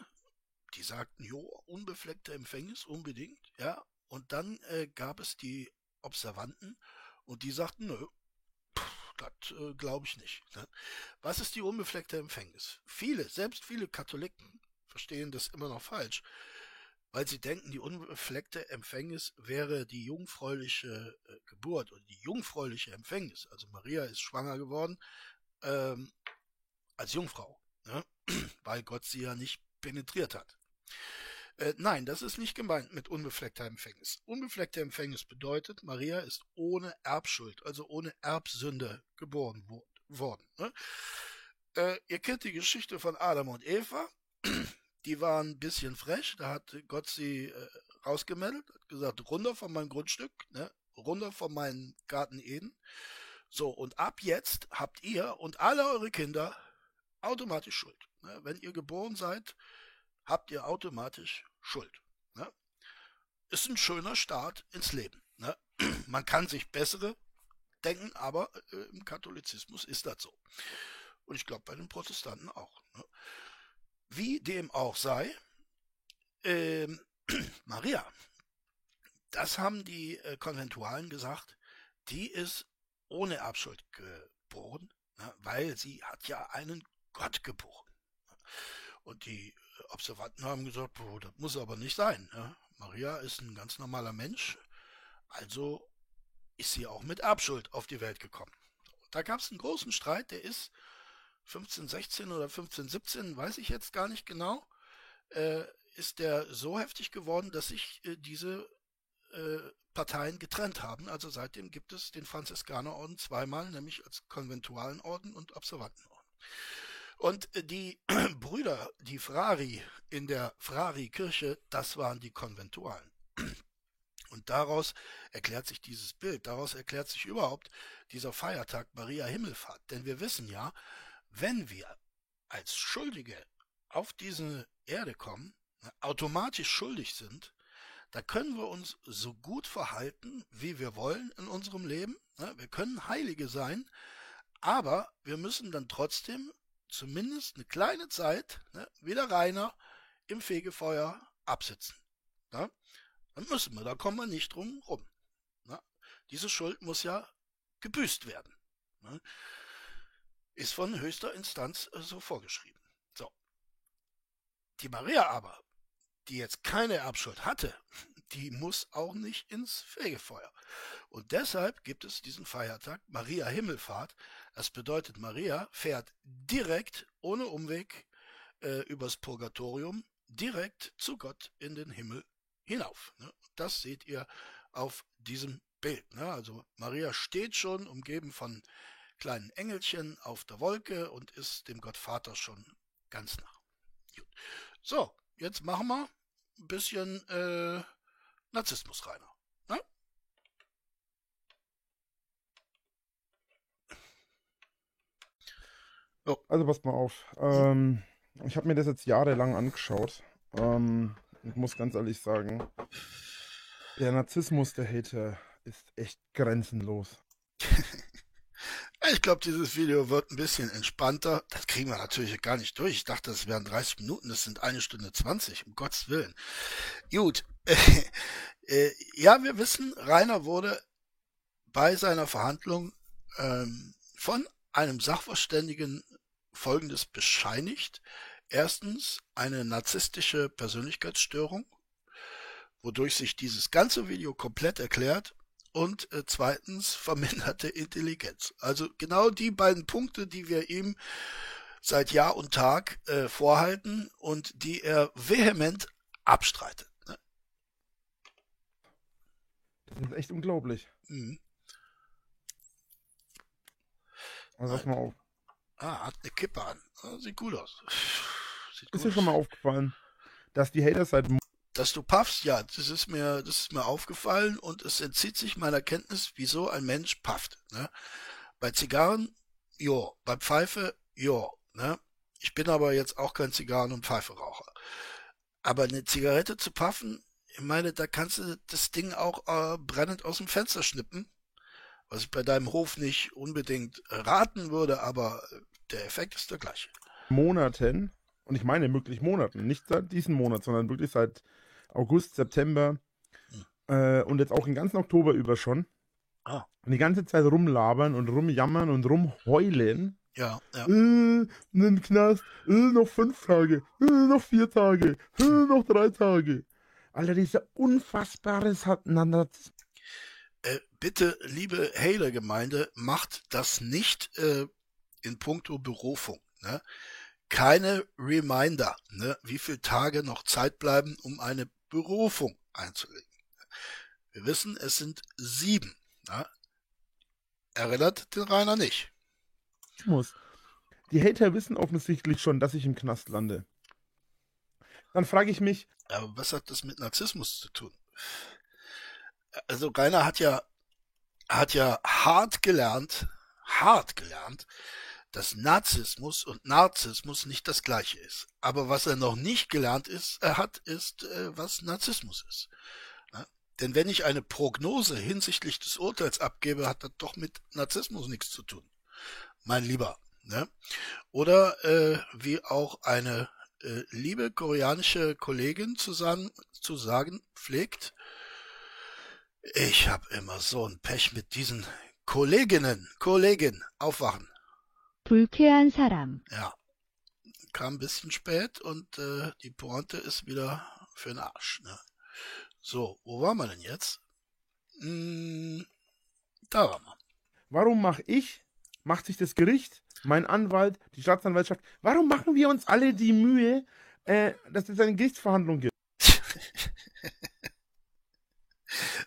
die sagten, jo, unbefleckte Empfängnis unbedingt, ja. Und dann äh, gab es die Observanten und die sagten, nö, das äh, glaube ich nicht. Ne? Was ist die unbefleckte Empfängnis? Viele, selbst viele Katholiken verstehen das immer noch falsch, weil sie denken, die unbefleckte Empfängnis wäre die jungfräuliche äh, Geburt oder die jungfräuliche Empfängnis. Also Maria ist schwanger geworden ähm, als Jungfrau, ne? weil Gott sie ja nicht penetriert hat. Äh, nein, das ist nicht gemeint mit unbefleckter Empfängnis. Unbefleckte Empfängnis bedeutet, Maria ist ohne Erbschuld, also ohne Erbsünde geboren wo worden. Ne? Äh, ihr kennt die Geschichte von Adam und Eva. Die waren ein bisschen frech. Da hat Gott sie äh, rausgemeldet, hat gesagt, runter von meinem Grundstück, ne? runter von meinem Garten Eden. So, und ab jetzt habt ihr und alle eure Kinder automatisch Schuld. Ne? Wenn ihr geboren seid, habt ihr automatisch Schuld. Ne? Ist ein schöner Start ins Leben. Ne? Man kann sich bessere denken, aber äh, im Katholizismus ist das so. Und ich glaube bei den Protestanten auch. Ne? Wie dem auch sei, ähm, Maria, das haben die äh, Konventualen gesagt, die ist ohne Erbschuld geboren, ne? weil sie hat ja einen Gott geboren. Und die Observanten haben gesagt, oh, das muss aber nicht sein. Ne? Maria ist ein ganz normaler Mensch, also ist sie auch mit Erbschuld auf die Welt gekommen. Da gab es einen großen Streit, der ist 1516 oder 1517, weiß ich jetzt gar nicht genau, äh, ist der so heftig geworden, dass sich äh, diese äh, Parteien getrennt haben. Also seitdem gibt es den Franziskanerorden zweimal, nämlich als Konventualenorden und Observantenorden. Und äh, die Brüder, die Frari in der Frari-Kirche, das waren die Konventualen. Und daraus erklärt sich dieses Bild, daraus erklärt sich überhaupt dieser Feiertag Maria Himmelfahrt. Denn wir wissen ja, wenn wir als Schuldige auf diese Erde kommen, ne, automatisch schuldig sind, da können wir uns so gut verhalten, wie wir wollen in unserem Leben. Ne? Wir können Heilige sein, aber wir müssen dann trotzdem zumindest eine kleine Zeit, ne, wie der Rainer, im Fegefeuer absitzen. Dann müssen wir, da kommen wir nicht drum rum. Diese Schuld muss ja gebüßt werden. Ist von höchster Instanz äh, so vorgeschrieben. So. Die Maria aber, die jetzt keine Erbschuld hatte, die muss auch nicht ins Fegefeuer. Und deshalb gibt es diesen Feiertag Maria Himmelfahrt. Das bedeutet, Maria fährt direkt, ohne Umweg, äh, übers Purgatorium, direkt zu Gott in den Himmel hinauf. Ne? Das seht ihr auf diesem Bild. Ne? Also Maria steht schon, umgeben von kleinen Engelchen auf der Wolke und ist dem Gottvater schon ganz nah. Gut. So, jetzt machen wir ein bisschen äh, Narzissmus, Rainer. Ne? So. Also passt mal auf. Ähm, ich habe mir das jetzt jahrelang angeschaut. Ähm, ich muss ganz ehrlich sagen, der Narzissmus der Hater ist echt grenzenlos. Ich glaube, dieses Video wird ein bisschen entspannter. Das kriegen wir natürlich gar nicht durch. Ich dachte, das wären 30 Minuten. Das sind eine Stunde 20, um Gottes Willen. Gut. äh, ja, wir wissen, Rainer wurde bei seiner Verhandlung ähm, von einem Sachverständigen Folgendes bescheinigt. Erstens eine narzisstische Persönlichkeitsstörung, wodurch sich dieses ganze Video komplett erklärt und äh, zweitens verminderte Intelligenz. Also genau die beiden Punkte, die wir ihm seit Jahr und Tag äh, vorhalten und die er vehement abstreitet. Ne? Das ist echt unglaublich. Mhm. Also pass mal auf. Ah, hat eine Kippe an. Sieht gut aus. Sieht ist dir schon mal aufgefallen, dass die Hater seit dass du paffst, ja, das ist mir, das ist mir aufgefallen und es entzieht sich meiner Kenntnis, wieso ein Mensch pafft. Ne? Bei Zigarren, jo, bei Pfeife, jo, ne? Ich bin aber jetzt auch kein Zigarren- und Pfeiferaucher. Aber eine Zigarette zu paffen, ich meine, da kannst du das Ding auch äh, brennend aus dem Fenster schnippen. Was ich bei deinem Hof nicht unbedingt raten würde, aber der Effekt ist der gleiche. Monaten, und ich meine wirklich Monaten, nicht seit diesem Monat, sondern wirklich seit August, September hm. äh, und jetzt auch den ganzen Oktober über schon. Ah. Und die ganze Zeit rumlabern und rumjammern und rumheulen. Ja, ja. Äh, einen Knast, äh, noch fünf Tage, äh, noch vier Tage, äh, noch drei Tage. Alter, dieser unfassbares Narzissmus. Äh, bitte, liebe Hailer-Gemeinde, macht das nicht äh, in puncto Berufung. Ne? Keine Reminder, ne? wie viele Tage noch Zeit bleiben, um eine Berufung einzulegen. Wir wissen, es sind sieben. Ja? Erinnert den Rainer nicht. Ich muss. Die Hater wissen offensichtlich schon, dass ich im Knast lande. Dann frage ich mich. Aber was hat das mit Narzissmus zu tun? Also Rainer hat ja, hat ja hart gelernt, hart gelernt, dass Narzissmus und Narzissmus nicht das gleiche ist. Aber was er noch nicht gelernt ist, er hat, ist, äh, was Narzissmus ist. Ja? Denn wenn ich eine Prognose hinsichtlich des Urteils abgebe, hat das doch mit Narzissmus nichts zu tun. Mein Lieber. Ne? Oder äh, wie auch eine äh, liebe koreanische Kollegin zu sagen, zu sagen pflegt, ich habe immer so ein Pech mit diesen Kolleginnen, Kollegin, aufwachen. 불쾌한 사람. Ja. Kam ein bisschen spät und äh, die Pointe ist wieder für den Arsch. Ne? So, wo waren wir denn jetzt? Hm, da waren wir. Warum mache ich, macht sich das Gericht, mein Anwalt, die Staatsanwaltschaft, warum machen wir uns alle die Mühe, äh, dass es eine Gerichtsverhandlung gibt?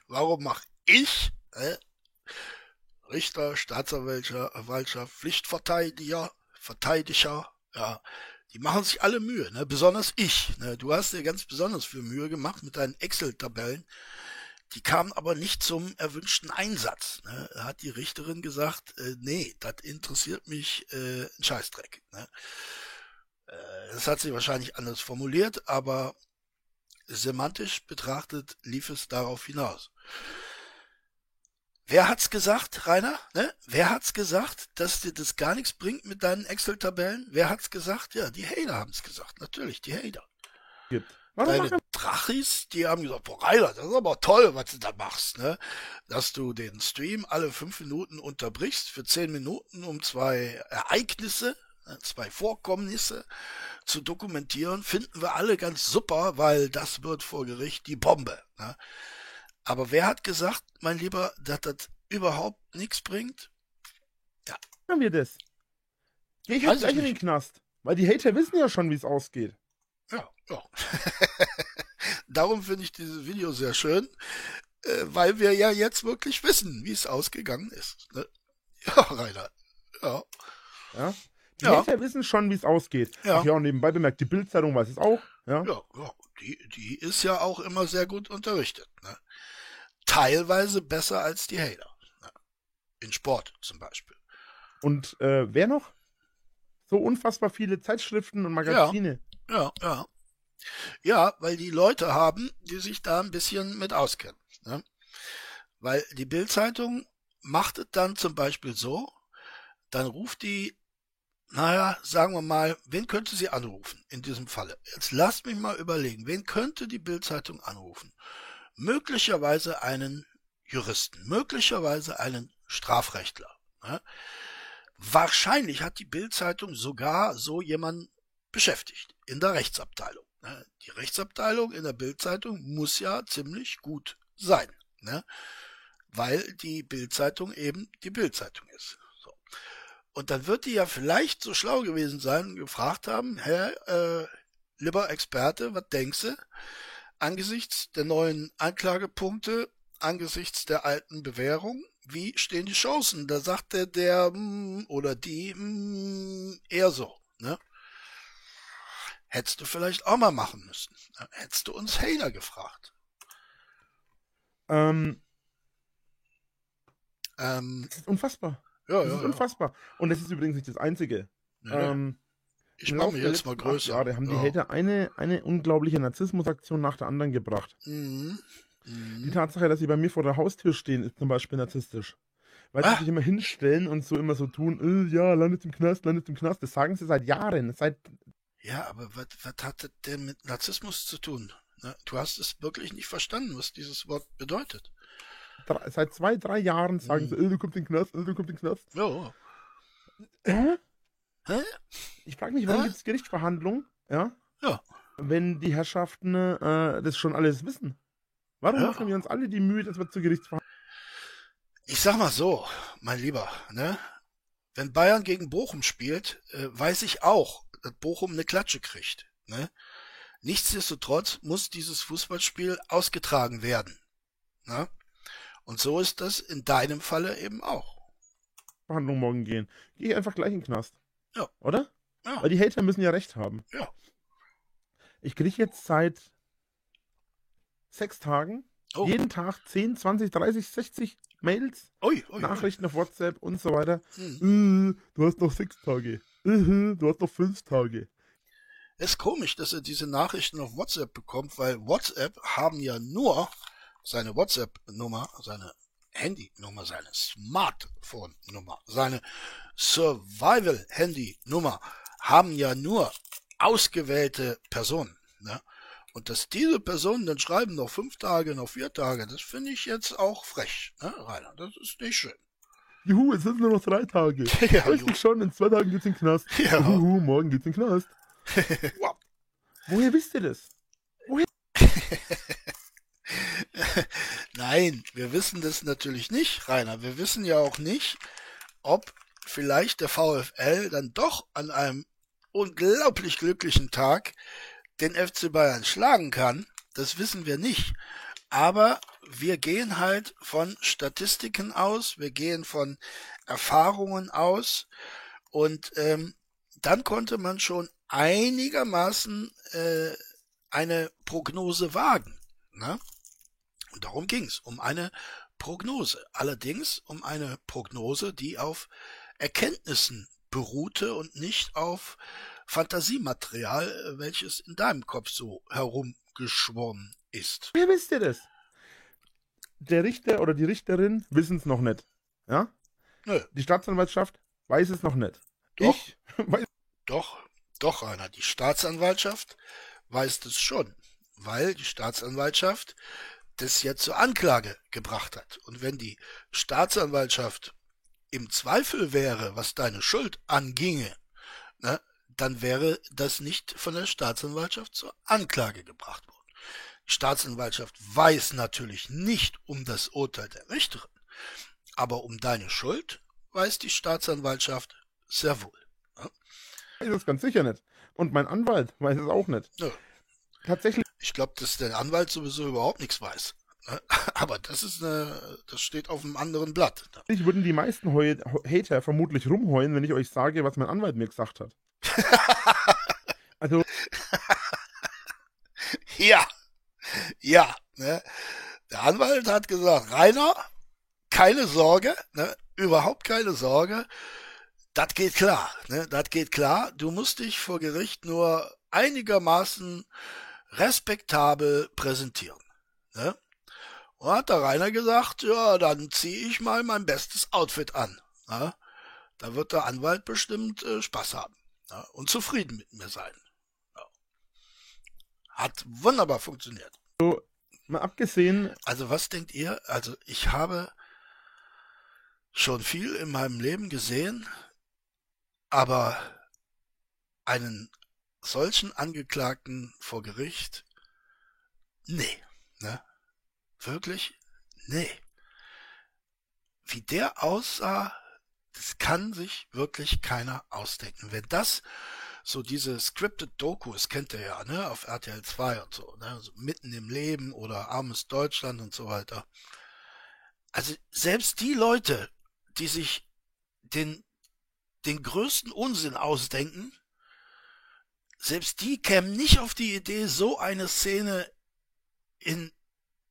warum mache ich äh, Richter, Staatsanwaltschaft, Pflichtverteidiger, Verteidiger, ja, die machen sich alle Mühe, ne? besonders ich. Ne? Du hast dir ganz besonders viel Mühe gemacht mit deinen Excel-Tabellen. Die kamen aber nicht zum erwünschten Einsatz. Ne? Da hat die Richterin gesagt, äh, nee, das interessiert mich äh, ein Scheißdreck. Ne? Äh, das hat sie wahrscheinlich anders formuliert, aber semantisch betrachtet lief es darauf hinaus. Wer hat's gesagt, Rainer? Ne? Wer hat's gesagt, dass dir das gar nichts bringt mit deinen Excel-Tabellen? Wer hat's gesagt? Ja, die Hater haben's gesagt. Natürlich, die Hater. Gibt. Warum Deine Drachis, die haben gesagt, boah, Rainer, das ist aber toll, was du da machst, ne? Dass du den Stream alle fünf Minuten unterbrichst für zehn Minuten, um zwei Ereignisse, äh, zwei Vorkommnisse zu dokumentieren, finden wir alle ganz super, weil das wird vor Gericht die Bombe. Ne? Aber wer hat gesagt, mein Lieber, dass das überhaupt nichts bringt? machen wir das? Ich jetzt gleich ich in den. Knast. Weil die Hater wissen ja schon, wie es ausgeht. Ja, ja. Darum finde ich dieses Video sehr schön, äh, weil wir ja jetzt wirklich wissen, wie es ausgegangen ist. Ne? Ja, Rainer. Ja, Ja? Die Ja. Hater wissen schon, wie es ausgeht. Ja. Ach ja, und nebenbei bemerkt, die Bildzeitung weiß es auch. Ja? ja, ja. Die, die ist ja auch immer sehr gut unterrichtet. Ne? Teilweise besser als die Hater. In Sport zum Beispiel. Und äh, wer noch? So unfassbar viele Zeitschriften und Magazine. Ja, ja. Ja, weil die Leute haben, die sich da ein bisschen mit auskennen. Ne? Weil die Bildzeitung macht es dann zum Beispiel so, dann ruft die, naja, sagen wir mal, wen könnte sie anrufen in diesem Falle? Jetzt lasst mich mal überlegen, wen könnte die Bildzeitung anrufen? Möglicherweise einen Juristen, möglicherweise einen Strafrechtler. Ne? Wahrscheinlich hat die Bildzeitung sogar so jemanden beschäftigt in der Rechtsabteilung. ne? Die Rechtsabteilung in der Bildzeitung muss ja ziemlich gut sein, ne? weil die Bildzeitung eben die Bildzeitung ist. So. Und dann wird die ja vielleicht so schlau gewesen sein und gefragt haben, Herr, äh, lieber Experte, was denkst du? Angesichts der neuen Anklagepunkte, angesichts der alten Bewährung, wie stehen die Chancen? Da sagte der mm, oder die mm, eher so, ne? Hättest du vielleicht auch mal machen müssen. Hättest du uns Hater gefragt. Ähm, Ähm, das ist unfassbar. ja, Das ja, ist ja. unfassbar. Und das ist übrigens nicht das Einzige. Nee. Ähm, ich mache der jetzt mal größer. Jahre haben die ja. Hater eine, eine unglaubliche Narzissmusaktion nach der anderen gebracht. Mhm. Die Mhm. Tatsache, dass sie bei mir vor der Haustür stehen, ist zum Beispiel narzisstisch. Weil sie Ah. sich immer hinstellen und so immer so tun, äh, ja, landet im Knast, landet im Knast. Das sagen sie seit Jahren. Seit Ja, aber was, was hat das denn mit Narzissmus zu tun? Ne? Du hast es wirklich nicht verstanden, was dieses Wort bedeutet. drei, seit zwei, drei Jahren sagen Mhm. sie, äh, du kommst in den Knast, äh, du kommst in den Knast. Ja. Hä? Hä? Ich frage mich, Hä? gibt es Gerichtsverhandlungen? Ja? Ja. Wenn die Herrschaften äh, das schon alles wissen. Warum Ja. machen wir uns alle die Mühe, dass wir zu Gerichtsverhandlungen Ich sag mal so, mein Lieber, ne? Wenn Bayern gegen Bochum spielt, äh, weiß ich auch, dass Bochum eine Klatsche kriegt. Ne? Nichtsdestotrotz muss dieses Fußballspiel ausgetragen werden. Ne? Und so ist das in deinem Falle eben auch. morgen gehen? Gehe ich einfach gleich in den Knast. Ja. Oder? Ja. Weil die Hater müssen ja recht haben. Ja. Ich kriege jetzt seit sechs Tagen Oh, jeden Tag 10, 20, 30, 60 Mails, ui, ui. Nachrichten auf WhatsApp und so weiter. Hm. Äh, du hast noch sechs Tage. Äh, du hast noch fünf Tage. Ist komisch, dass er diese Nachrichten auf WhatsApp bekommt, weil WhatsApp haben ja nur seine WhatsApp-Nummer, seine Handynummer, seine Smartphone-Nummer, seine Survival-Handy-Nummer haben ja nur ausgewählte Personen. Ne? Und dass diese Personen dann schreiben, noch fünf Tage, noch vier Tage, das finde ich jetzt auch frech, ne, Rainer? Das ist nicht schön. Juhu, es sind nur noch drei Tage. Ja, Weiß ich schon, in zwei Tagen geht's in den Knast. Ja. Juhu, morgen geht's in den Knast. Wow. Woher wisst ihr das? Nein, wir wissen das natürlich nicht, Rainer. Wir wissen ja auch nicht, ob vielleicht der VfL dann doch an einem unglaublich glücklichen Tag den FC Bayern schlagen kann. Das wissen wir nicht. Aber wir gehen halt von Statistiken aus, wir gehen von Erfahrungen aus und ähm, dann konnte man schon einigermaßen äh, eine Prognose wagen. Ne? Und darum ging's, um eine Prognose. Allerdings um eine Prognose, die auf Erkenntnissen beruhte und nicht auf Fantasiematerial, welches in deinem Kopf so geschwommen ist. Wie wisst ihr das? Der Richter oder die Richterin wissen es noch nicht. Ja? Nö. Die Staatsanwaltschaft weiß es noch nicht. Doch. Ich weiß Doch, doch, Rainer, die Staatsanwaltschaft weiß das schon, weil die Staatsanwaltschaft das jetzt zur Anklage gebracht hat. Und wenn die Staatsanwaltschaft im Zweifel wäre, was deine Schuld anginge, ne, dann wäre das nicht von der Staatsanwaltschaft zur Anklage gebracht worden. Die Staatsanwaltschaft weiß natürlich nicht um das Urteil der Richterin, aber um deine Schuld weiß die Staatsanwaltschaft sehr wohl. es ganz sicher nicht. Und mein Anwalt weiß es auch nicht. Nö. Tatsächlich Ich glaube, dass der Anwalt sowieso überhaupt nichts weiß. ne? Aber das ist eine, das steht auf einem anderen Blatt. würden die meisten Heu Hater vermutlich rumheulen, wenn ich euch sage, was mein Anwalt mir gesagt hat. Also, Ja, ja. Ne? Der Anwalt hat gesagt, Rainer, keine Sorge, ne? überhaupt keine Sorge. Das geht klar, ne? Das geht klar. Du musst dich vor Gericht nur einigermaßen respektabel präsentieren. Ne? Und hat der Rainer gesagt, ja, dann ziehe ich mal mein bestes Outfit an. Ne? Da wird der Anwalt bestimmt äh, Spaß haben ne? und zufrieden mit mir sein. Ja. Hat wunderbar funktioniert. mal abgesehen, Also was denkt ihr? Also ich habe schon viel in meinem Leben gesehen, aber einen solchen Angeklagten vor Gericht, nee, ne? Wirklich? Nee. Wie der aussah, das kann sich wirklich keiner ausdenken. Wenn das so diese scripted Dokus kennt ihr ja, ne, auf RTL 2 und so, ne, so mitten im Leben oder armes Deutschland und so weiter. Also selbst die Leute, die sich den den größten Unsinn ausdenken, selbst die kämen nicht auf die Idee, so eine Szene in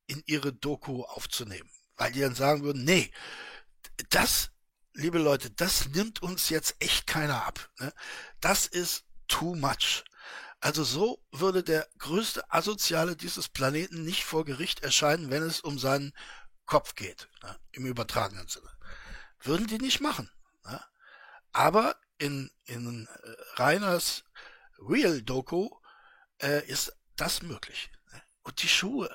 in ihre Doku aufzunehmen, weil die dann sagen würden, nee, das, liebe Leute, das nimmt uns jetzt echt keiner ab. Ne? Das ist too much. Also so würde der größte Asoziale dieses Planeten nicht vor Gericht erscheinen, wenn es um seinen Kopf geht, ne? im übertragenen Sinne. Würden die nicht machen. Ne? Aber in, in Reiners Real Doku äh, ist das möglich. Ne? Und die Schuhe.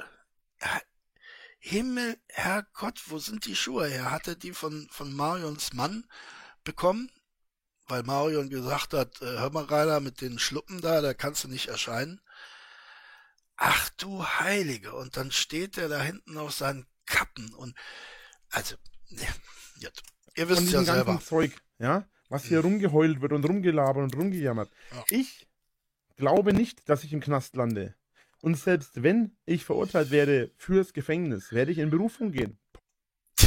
Himmel, Herrgott, wo sind die Schuhe her? Hat er die von, von Marions Mann bekommen? Weil Marion gesagt hat, äh, hör mal Rainer, mit den Schluppen da, da kannst du nicht erscheinen. Ach du Heilige. Und dann steht er da hinten auf seinen Kappen und, also, ne, jetzt. Ihr wisst ja selber. Zeug, ja, was hier rumgeheult wird und rumgelabert und rumgejammert. Ja. Ich glaube nicht, dass ich im Knast lande. Und selbst wenn ich verurteilt werde fürs Gefängnis, werde ich in Berufung gehen.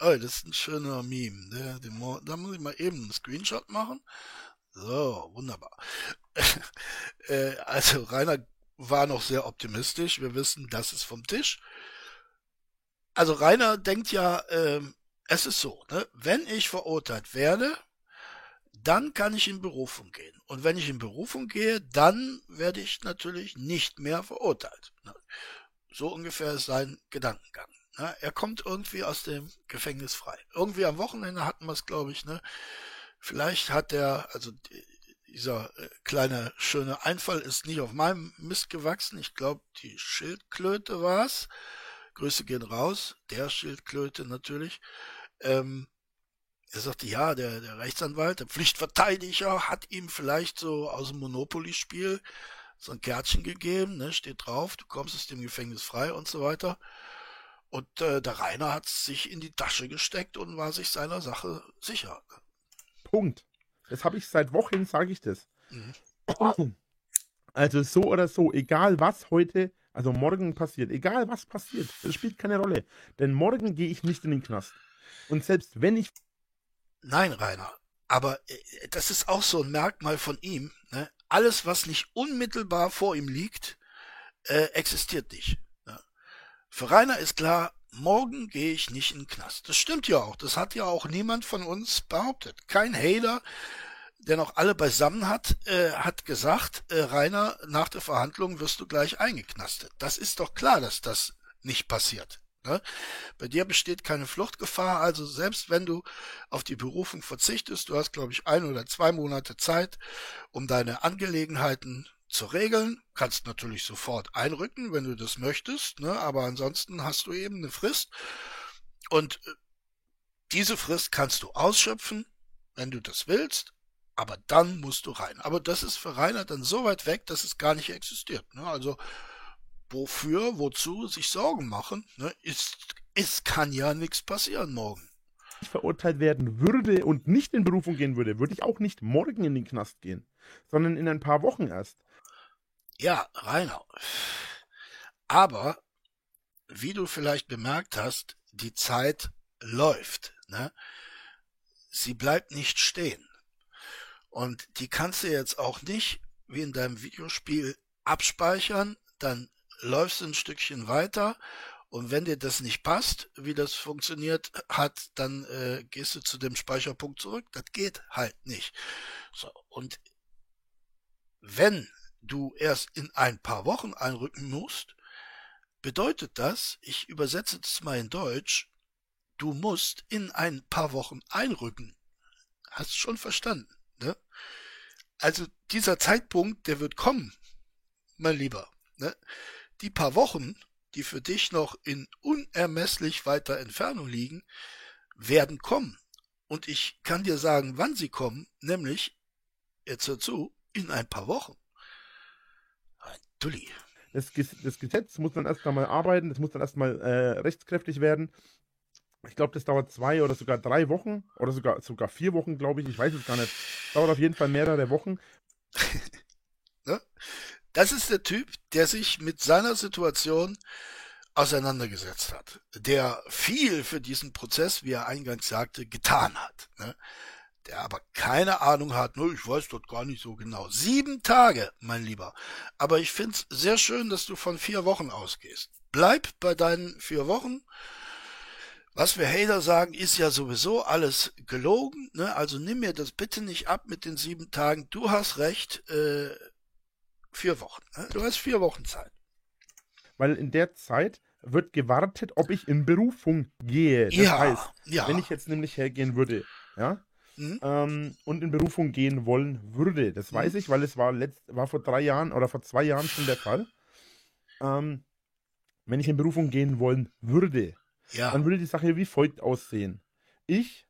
oh, das ist ein schöner Meme. Ne? Da muss ich mal eben einen Screenshot machen. So, wunderbar. äh, also Rainer war noch sehr optimistisch. Wir wissen, das ist vom Tisch. Also Rainer denkt ja, ähm, es ist so, ne? wenn ich verurteilt werde, dann kann ich in Berufung gehen. Und wenn ich in Berufung gehe, dann werde ich natürlich nicht mehr verurteilt. Ne? So ungefähr ist sein Gedankengang. Ne? Er kommt irgendwie aus dem Gefängnis frei. Irgendwie am Wochenende hatten wir es, glaube ich. Ne? Vielleicht hat er, also die- dieser äh, kleine schöne Einfall ist nicht auf meinem Mist gewachsen. Ich glaube, die Schildklöte war's. Grüße gehen raus. Der Schildklöte natürlich. Ähm, er sagte, ja, der, der Rechtsanwalt, der Pflichtverteidiger hat ihm vielleicht so aus dem Monopoly-Spiel so ein Kärtchen gegeben, ne, steht drauf, du kommst aus dem Gefängnis frei und so weiter. Und äh, der Rainer hat sich in die Tasche gesteckt und war sich seiner Sache sicher. Punkt. Das habe ich seit Wochen, sage ich das. Mhm. Also so oder so, egal was heute, also morgen passiert, egal was passiert, das spielt keine Rolle. Denn morgen gehe ich nicht in den Knast. Und selbst wenn ich Nein, Rainer, aber äh, das ist auch so ein Merkmal von ihm. Ne? Alles, was nicht unmittelbar vor ihm liegt, äh, existiert nicht. Ne? Für Rainer ist klar, morgen gehe ich nicht in den Knast. Das stimmt ja auch. Das hat ja auch niemand von uns behauptet. Kein Hater, der noch alle beisammen hat, äh, hat gesagt, äh, Rainer, nach der Verhandlung wirst du gleich eingeknastet. Das ist doch klar, dass das nicht passiert. Ne? Bei dir besteht keine Fluchtgefahr, also selbst wenn du auf die Berufung verzichtest, du hast, glaube ich, ein oder zwei Monate Zeit, um deine Angelegenheiten zu regeln, kannst natürlich sofort einrücken, wenn du das möchtest, ne? aber ansonsten hast du eben eine Frist und äh, diese Frist kannst du ausschöpfen, wenn du das willst, aber dann musst du rein. Aber das ist für Rainer dann so weit weg, dass es gar nicht existiert. Ne? Also wofür, wozu sich Sorgen machen? Ne? Ist, es kann ja nichts passieren morgen. Ich verurteilt werden würde und nicht in Berufung gehen würde, würde ich auch nicht morgen in den Knast gehen, sondern in ein paar Wochen erst. Ja, Rainer. Aber, wie du vielleicht bemerkt hast, die Zeit läuft. Ne? Sie bleibt nicht stehen. Und die kannst du jetzt auch nicht, wie in deinem Videospiel, abspeichern, dann läufst du ein Stückchen weiter und wenn dir das nicht passt, wie das funktioniert hat, dann äh, gehst du zu dem Speicherpunkt zurück. Das geht halt nicht. So, und wenn du erst in ein paar Wochen einrücken musst, bedeutet das, ich übersetze das mal in Deutsch, du musst in ein paar Wochen einrücken. Hast schon verstanden, ne? Also dieser Zeitpunkt, der wird kommen, mein Lieber. Ne? Die paar Wochen, die für dich noch in unermesslich weiter Entfernung liegen, werden kommen. Und ich kann dir sagen, wann sie kommen, nämlich, jetzt hör zu, in ein paar Wochen. Ein Dulli. Das, das Gesetz muss dann erst einmal arbeiten, das muss dann erstmal äh, rechtskräftig werden. Ich glaube, das dauert zwei oder sogar drei Wochen oder sogar, sogar vier Wochen, glaube ich. Ich weiß es gar nicht. Dauert auf jeden Fall mehrere Wochen. ne? Das ist der Typ, der sich mit seiner Situation auseinandergesetzt hat, der viel für diesen Prozess, wie er eingangs sagte, getan hat, ne? der aber keine Ahnung hat, nur ich weiß dort gar nicht so genau. Sieben Tage, mein Lieber. Aber ich find's sehr schön, dass du von vier Wochen ausgehst. Bleib bei deinen vier Wochen. Was wir Hater sagen, ist ja sowieso alles gelogen. Ne? Also nimm mir das bitte nicht ab mit den sieben Tagen. Du hast recht. Äh, Vier Wochen. Ne? Du hast vier Wochen Zeit. Weil in der Zeit wird gewartet, ob ich in Berufung gehe. Das ja, heißt, ja. wenn ich jetzt nämlich hergehen würde, ja, Mhm. ähm, und in Berufung gehen wollen würde, das Mhm. weiß ich, weil es war, letzt, war vor drei Jahren oder vor zwei Jahren schon der Fall. Ähm, wenn ich in Berufung gehen wollen würde, Ja. dann würde die Sache wie folgt aussehen. Ich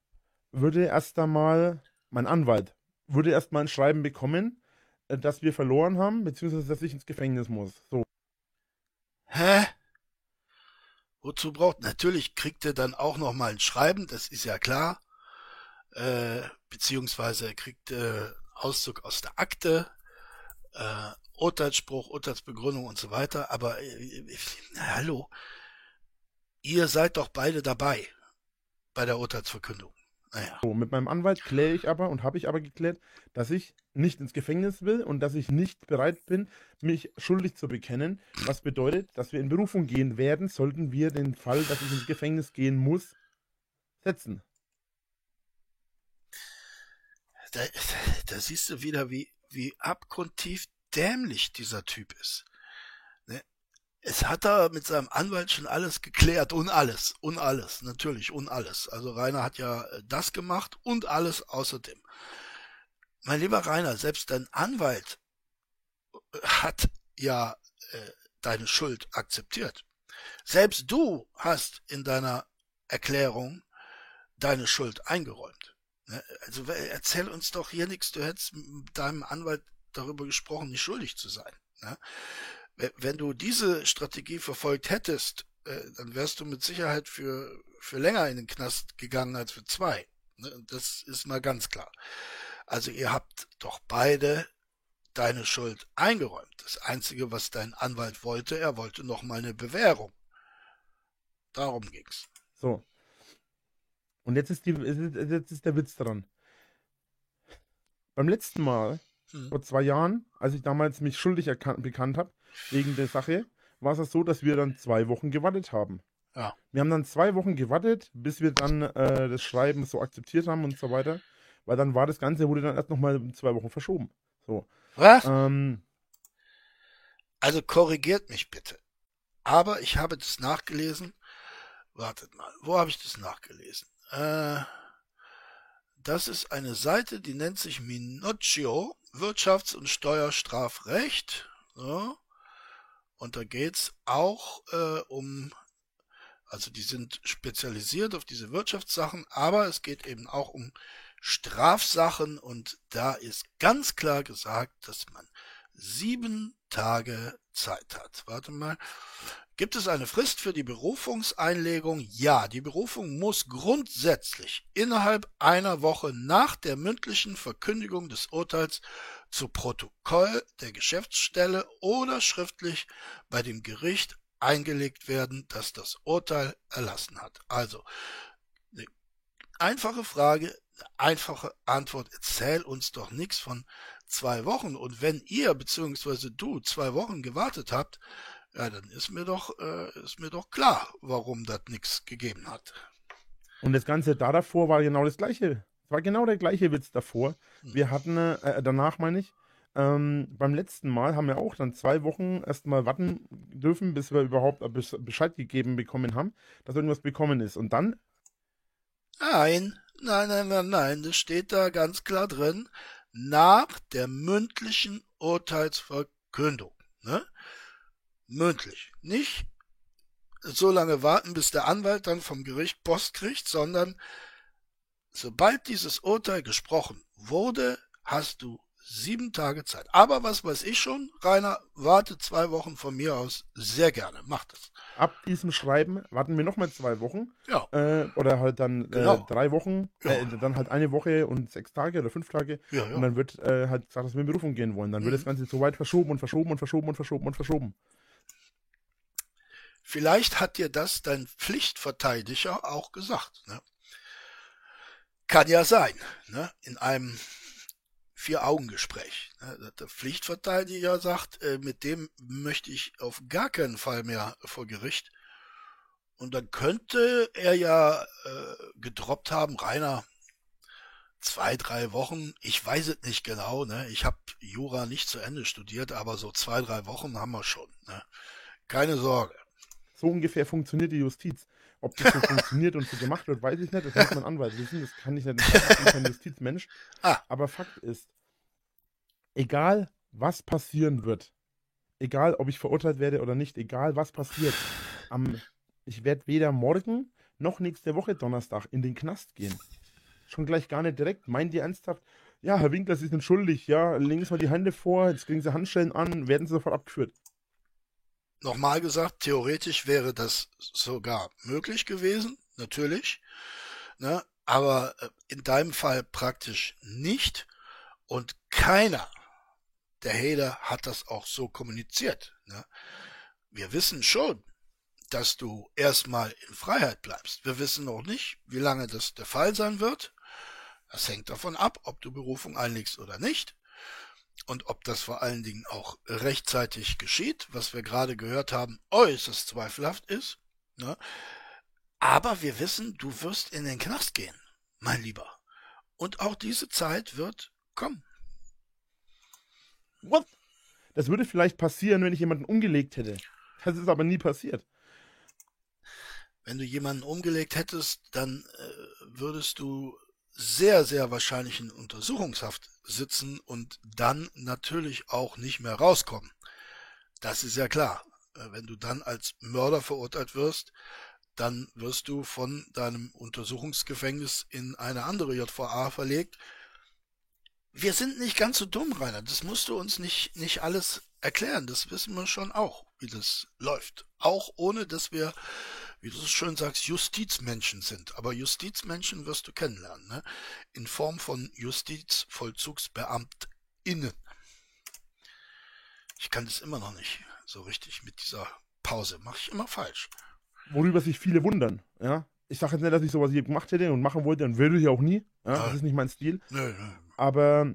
würde erst einmal, mein Anwalt, würde erst mal ein Schreiben bekommen, dass wir verloren haben, beziehungsweise dass ich ins Gefängnis muss. So. Hä? Wozu braucht? Natürlich kriegt er dann auch noch mal ein Schreiben, das ist ja klar. Äh, beziehungsweise er kriegt äh, Auszug aus der Akte, äh, Urteilsspruch, Urteilsbegründung und so weiter. Aber äh, na, hallo, ihr seid doch beide dabei bei der Urteilsverkündung. Naja. so. Mit meinem Anwalt kläre ich aber und habe ich aber geklärt, dass ich nicht ins Gefängnis will und dass ich nicht bereit bin, mich schuldig zu bekennen. Was bedeutet, dass wir in Berufung gehen werden, sollten wir den Fall, dass ich ins Gefängnis gehen muss, setzen. Da, da siehst du wieder, wie, wie abgrundtief dämlich dieser Typ ist. Ne? Es hat er mit seinem Anwalt schon alles geklärt und alles, und alles, natürlich, und alles. Also Rainer hat ja äh, das gemacht und alles außerdem. Mein lieber Rainer, selbst dein Anwalt äh, hat ja äh, deine Schuld akzeptiert. Selbst du hast in deiner Erklärung deine Schuld eingeräumt. Ne? Also erzähl uns doch hier nichts, du hättest mit deinem Anwalt darüber gesprochen, nicht schuldig zu sein. We- Wenn du diese Strategie verfolgt hättest, äh, dann wärst du mit Sicherheit für, für länger in den Knast gegangen als für zwei. Ne? Das ist mal ganz klar. Also ihr habt doch beide deine Schuld eingeräumt. Das Einzige, was dein Anwalt wollte, er wollte noch mal eine Bewährung. Darum ging's. So. Und jetzt ist, die, jetzt ist der Witz dran. Beim letzten Mal, Hm. vor zwei Jahren, als ich damals mich schuldig bekannt habe, wegen der Sache, war es so, dass wir dann zwei Wochen gewartet haben. Ja. Wir haben dann zwei Wochen gewartet, bis wir dann äh, das Schreiben so akzeptiert haben und so weiter. weil dann war das Ganze, wurde dann erst nochmal zwei Wochen verschoben. So. Was? Ähm, Also korrigiert mich bitte. Aber ich habe das nachgelesen. Wartet mal, wo habe ich das nachgelesen? Äh, das ist eine Seite, die nennt sich Minocchio, Wirtschafts- und Steuerstrafrecht. So. Und da geht's auch äh, um, also die sind spezialisiert auf diese Wirtschaftssachen, aber es geht eben auch um Strafsachen und da ist ganz klar gesagt, dass man sieben Tage Zeit hat. Warte mal. Gibt es eine Frist für die Berufungseinlegung? Ja, die Berufung muss grundsätzlich innerhalb einer Woche nach der mündlichen Verkündigung des Urteils zu Protokoll der Geschäftsstelle oder schriftlich bei dem Gericht eingelegt werden, das das Urteil erlassen hat. Also, eine einfache Frage, eine einfache Antwort. Erzähl uns doch nichts von zwei Wochen. Und wenn ihr bzw. du zwei Wochen gewartet habt, ja, dann ist mir doch, äh, ist mir doch klar, warum das nichts gegeben hat. Und das Ganze da davor war genau das gleiche. Es war genau der gleiche Witz davor. Wir hatten, äh, danach meine ich, ähm, beim letzten Mal haben wir auch dann zwei Wochen erstmal warten dürfen, bis wir überhaupt Besch- Bescheid gegeben bekommen haben, dass irgendwas bekommen ist. Und dann, Nein, nein, nein, nein, nein, das steht da ganz klar drin. Nach der mündlichen Urteilsverkündung. Ne? Mündlich. Nicht so lange warten, bis der Anwalt dann vom Gericht Post kriegt, sondern sobald dieses Urteil gesprochen wurde, hast du sieben Tage Zeit. Aber was weiß ich schon, Rainer, warte zwei Wochen von mir aus sehr gerne. Mach das. ab diesem Schreiben warten wir nochmal zwei Wochen. Ja. Äh, oder halt dann Genau. äh, drei Wochen, äh, Ja. dann halt eine Woche und sechs Tage oder fünf Tage. Ja, ja. Und dann wird äh, halt gesagt, dass wir in Berufung gehen wollen. Dann wird Mhm. das Ganze so weit verschoben und verschoben und verschoben und verschoben und verschoben. Vielleicht hat dir das dein Pflichtverteidiger auch gesagt. Ne? Kann ja sein, ne? in einem Vier-Augen-Gespräch. Ne? Der Pflichtverteidiger sagt, äh, mit dem möchte ich auf gar keinen Fall mehr vor Gericht. Und dann könnte er ja äh, gedroppt haben, Rainer, zwei, drei Wochen, ich weiß es nicht genau, ne? ich habe Jura nicht zu Ende studiert, aber so zwei, drei Wochen haben wir schon. Ne? Keine Sorge. So ungefähr funktioniert die Justiz. Ob das so funktioniert und so gemacht wird, weiß ich nicht. Das muss mein Anwalt wissen. Das kann ich nicht. Ich bin kein Justizmensch. Ah. Aber Fakt ist, egal was passieren wird, egal ob ich verurteilt werde oder nicht, egal was passiert, am, ich werde weder morgen noch nächste Woche Donnerstag in den Knast gehen. Schon gleich gar nicht direkt. Meint ihr ernsthaft, ja, Herr Winkler, Sie sind schuldig, ja, legen Sie mal die Hände vor, jetzt kriegen Sie Handschellen an, werden Sie sofort abgeführt. Nochmal gesagt, theoretisch wäre das sogar möglich gewesen, natürlich. Ne? Aber äh, in deinem Fall praktisch nicht. Und keiner der Hater hat das auch so kommuniziert. Ne? Wir wissen schon, dass du erstmal in Freiheit bleibst. Wir wissen noch nicht, wie lange das der Fall sein wird. Das hängt davon ab, ob du Berufung einlegst oder nicht. Und ob das vor allen Dingen auch rechtzeitig geschieht, was wir gerade gehört haben, äußerst zweifelhaft ist. Ne? Aber wir wissen, du wirst in den Knast gehen, mein Lieber. Und auch diese Zeit wird kommen. What? Das würde vielleicht passieren, wenn ich jemanden umgelegt hätte. Das ist aber nie passiert. Wenn du jemanden umgelegt hättest, dann äh, würdest du sehr, sehr wahrscheinlich in Untersuchungshaft sitzen und dann natürlich auch nicht mehr rauskommen. Das ist ja klar. Äh, Wenn du dann als Mörder verurteilt wirst, dann wirst du von deinem Untersuchungsgefängnis in eine andere JVA verlegt. Wir sind nicht ganz so dumm, Rainer. Das musst du uns nicht, nicht alles erklären. Das wissen wir schon auch, wie das läuft. Auch ohne, dass wir wie du so schön sagst, Justizmenschen sind. Aber Justizmenschen wirst du kennenlernen, ne? In Form von JustizvollzugsbeamtInnen. Ich kann das immer noch nicht so richtig mit dieser Pause. Mache ich immer falsch. Worüber sich viele wundern. Ja? Ich sage jetzt nicht, dass ich sowas je gemacht hätte und machen wollte und würde ich auch nie. Ja? Das ist nicht mein Stil. Nö, nö. Aber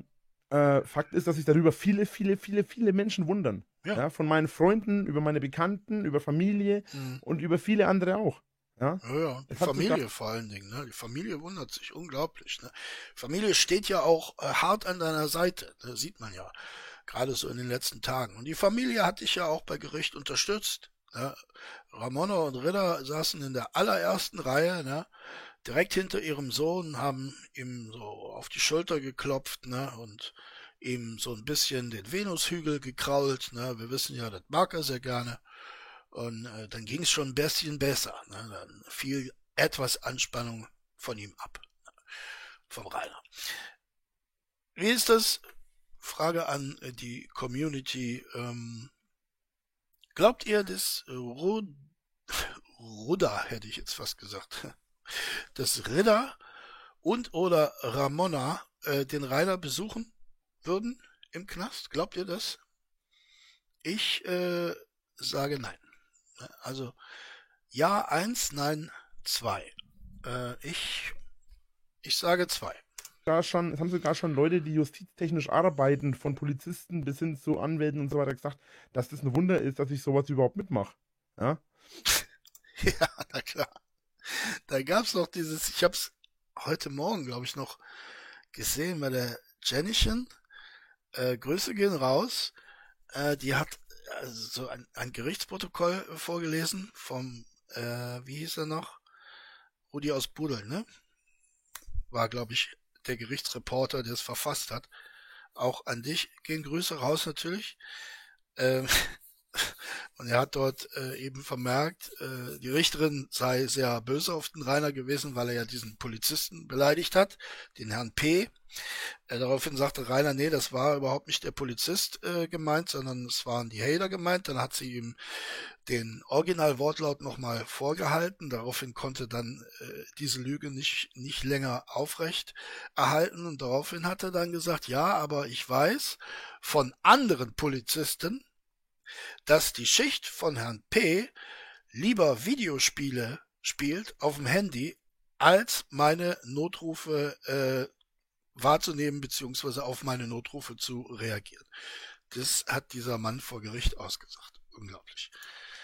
äh, Fakt ist, dass sich darüber viele, viele, viele, viele Menschen wundern. Ja. Ja. Von meinen Freunden, über meine Bekannten, über Familie Mhm. und über viele andere auch. Ja, Ja, ja, die Familie vor allen Dingen, ne? Die Familie wundert sich unglaublich, ne? Familie steht ja auch äh, hart an deiner Seite, ne? sieht man ja. Gerade so in den letzten Tagen. Und die Familie hat dich ja auch bei Gericht unterstützt. Ne? Ramona und Ritter saßen in der allerersten Reihe, ne? direkt hinter ihrem Sohn, haben ihm so auf die Schulter geklopft ne? und ihm so ein bisschen den Venushügel gekrault. Ne? Wir wissen ja, das mag er sehr gerne. Und äh, dann ging es schon ein bisschen besser. Ne? Dann fiel etwas Anspannung von ihm ab. Vom Rainer. Wie ist das? Frage an die Community. Ähm, glaubt ihr, dass Rud Rudda, hätte ich jetzt fast gesagt, dass Ritter und oder Ramona äh, den Rainer besuchen würden im Knast? Glaubt ihr das? Ich äh, sage nein. Also ja eins, nein zwei. Äh, ich ich sage zwei. Sogar schon, es haben sogar schon Leute, die justiztechnisch arbeiten, von Polizisten bis hin zu Anwälten und so weiter gesagt, dass das ein Wunder ist, dass ich sowas überhaupt mitmache. Ja? Ja, na klar. Da gab's noch dieses, ich hab's heute Morgen, glaube ich, noch gesehen bei der Jenischen. Äh, Grüße gehen raus. Äh, die hat also so ein, ein Gerichtsprotokoll vorgelesen vom, äh, wie hieß er noch? Rudi aus Budel, ne? War, glaube ich, der Gerichtsreporter, der es verfasst hat. Auch an dich gehen Grüße raus natürlich. Ähm, und er hat dort äh, eben vermerkt, äh, die Richterin sei sehr böse auf den Rainer gewesen, weil er ja diesen Polizisten beleidigt hat, den Herrn P. Äh, daraufhin sagte Rainer, nee, das war überhaupt nicht der Polizist äh, gemeint, sondern es waren die Hater gemeint. Dann hat sie ihm den Originalwortlaut nochmal vorgehalten. Daraufhin konnte dann äh, diese Lüge nicht, nicht länger aufrecht erhalten. Und daraufhin hat er dann gesagt, ja, aber ich weiß von anderen Polizisten, dass die Schicht von Herrn P. lieber Videospiele spielt auf dem Handy, als meine Notrufe äh, wahrzunehmen beziehungsweise auf meine Notrufe zu reagieren. Das hat dieser Mann vor Gericht ausgesagt. Unglaublich.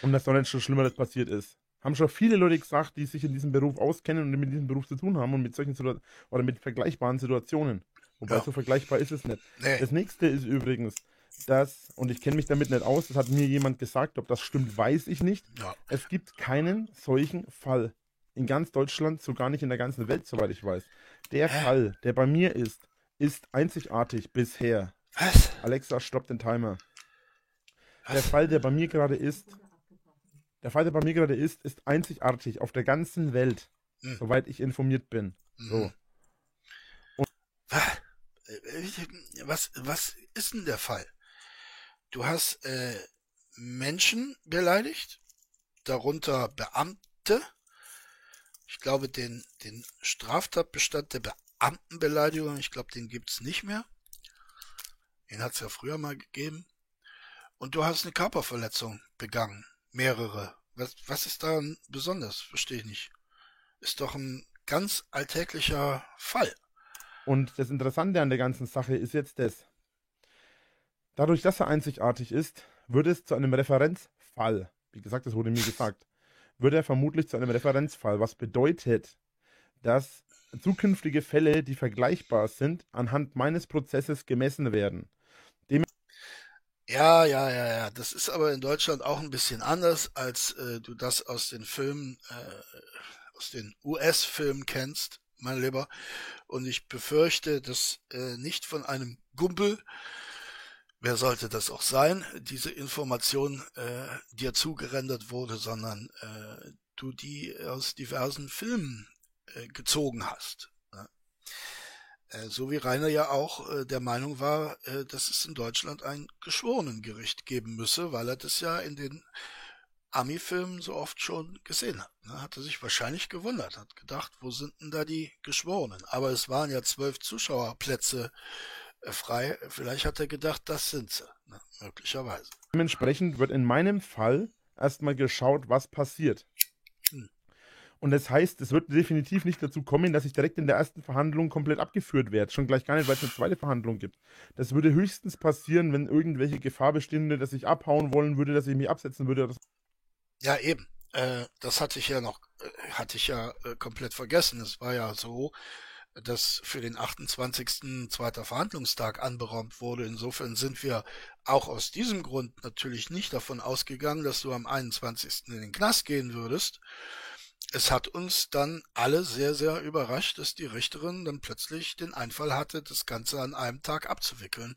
Und dass doch nicht schon Schlimmeres passiert ist. Haben schon viele Leute gesagt, die sich in diesem Beruf auskennen und mit diesem Beruf zu tun haben und mit solchen Situationen oder mit vergleichbaren Situationen. Wobei Ja. so vergleichbar ist es nicht. Nee. Das nächste ist übrigens, dass, und ich kenne mich damit nicht aus, das hat mir jemand gesagt, ob das stimmt, weiß ich nicht. Ja. Es gibt keinen solchen Fall in ganz Deutschland, so gar nicht in der ganzen Welt, soweit ich weiß. Der Hä? Fall, der bei mir ist, ist einzigartig bisher. Was? Alexa, stopp den Timer. Der Was? Fall, der bei mir gerade ist, der Fall, der bei mir gerade ist, ist einzigartig auf der ganzen Welt, Hm. soweit ich informiert bin. So. Mhm. Was, was ist denn der Fall? Du hast äh, Menschen beleidigt, darunter Beamte. Ich glaube, den, den Straftatbestand der Beamtenbeleidigung, ich glaube, den gibt's nicht mehr. Den hat's ja früher mal gegeben. Und du hast eine Körperverletzung begangen. Mehrere. Was, was ist daran besonders? Verstehe ich nicht. Ist doch ein ganz alltäglicher Fall. Und das Interessante an der ganzen Sache ist jetzt das. Dadurch, dass er einzigartig ist, wird es zu einem Referenzfall. Wie gesagt, das wurde mir gesagt. Wird er vermutlich zu einem Referenzfall, was bedeutet, dass zukünftige Fälle, die vergleichbar sind, anhand meines Prozesses gemessen werden. Ja, ja, ja, ja. Das ist aber in Deutschland auch ein bisschen anders, als äh, du das aus den Filmen, äh, aus den US-Filmen kennst, mein Lieber. Und ich befürchte, dass äh, nicht von einem Gumpel, wer sollte das auch sein, diese Information äh, dir zugerendert wurde, sondern äh, du die aus diversen Filmen äh, gezogen hast. Ne? Äh, So wie Rainer ja auch äh, der Meinung war, äh, dass es in Deutschland ein Geschworenengericht geben müsse, weil er das ja in den Ami-Filmen so oft schon gesehen hat. Ne? Hat er sich wahrscheinlich gewundert, hat gedacht, wo sind denn da die Geschworenen? Aber es waren ja zwölf Zuschauerplätze frei. Vielleicht hat er gedacht, das sind sie. Ne? Möglicherweise. Dementsprechend wird in meinem Fall erstmal geschaut, was passiert. Hm. Und das heißt, es wird definitiv nicht dazu kommen, dass ich direkt in der ersten Verhandlung komplett abgeführt werde. Schon gleich gar nicht, weil es eine zweite Verhandlung gibt. Das würde höchstens passieren, wenn irgendwelche Gefahr bestünde, dass ich abhauen wollen würde, dass ich mich absetzen würde. Ja, eben. äh, das hatte ich ja noch, äh, hatte ich ja äh, komplett vergessen. Es war ja so, dass für den 28. zweiter Verhandlungstag anberaumt wurde. Insofern sind wir auch aus diesem Grund natürlich nicht davon ausgegangen, dass du am 21. in den Knast gehen würdest. Es hat uns dann alle sehr, sehr überrascht, dass die Richterin dann plötzlich den Einfall hatte, das Ganze an einem Tag abzuwickeln.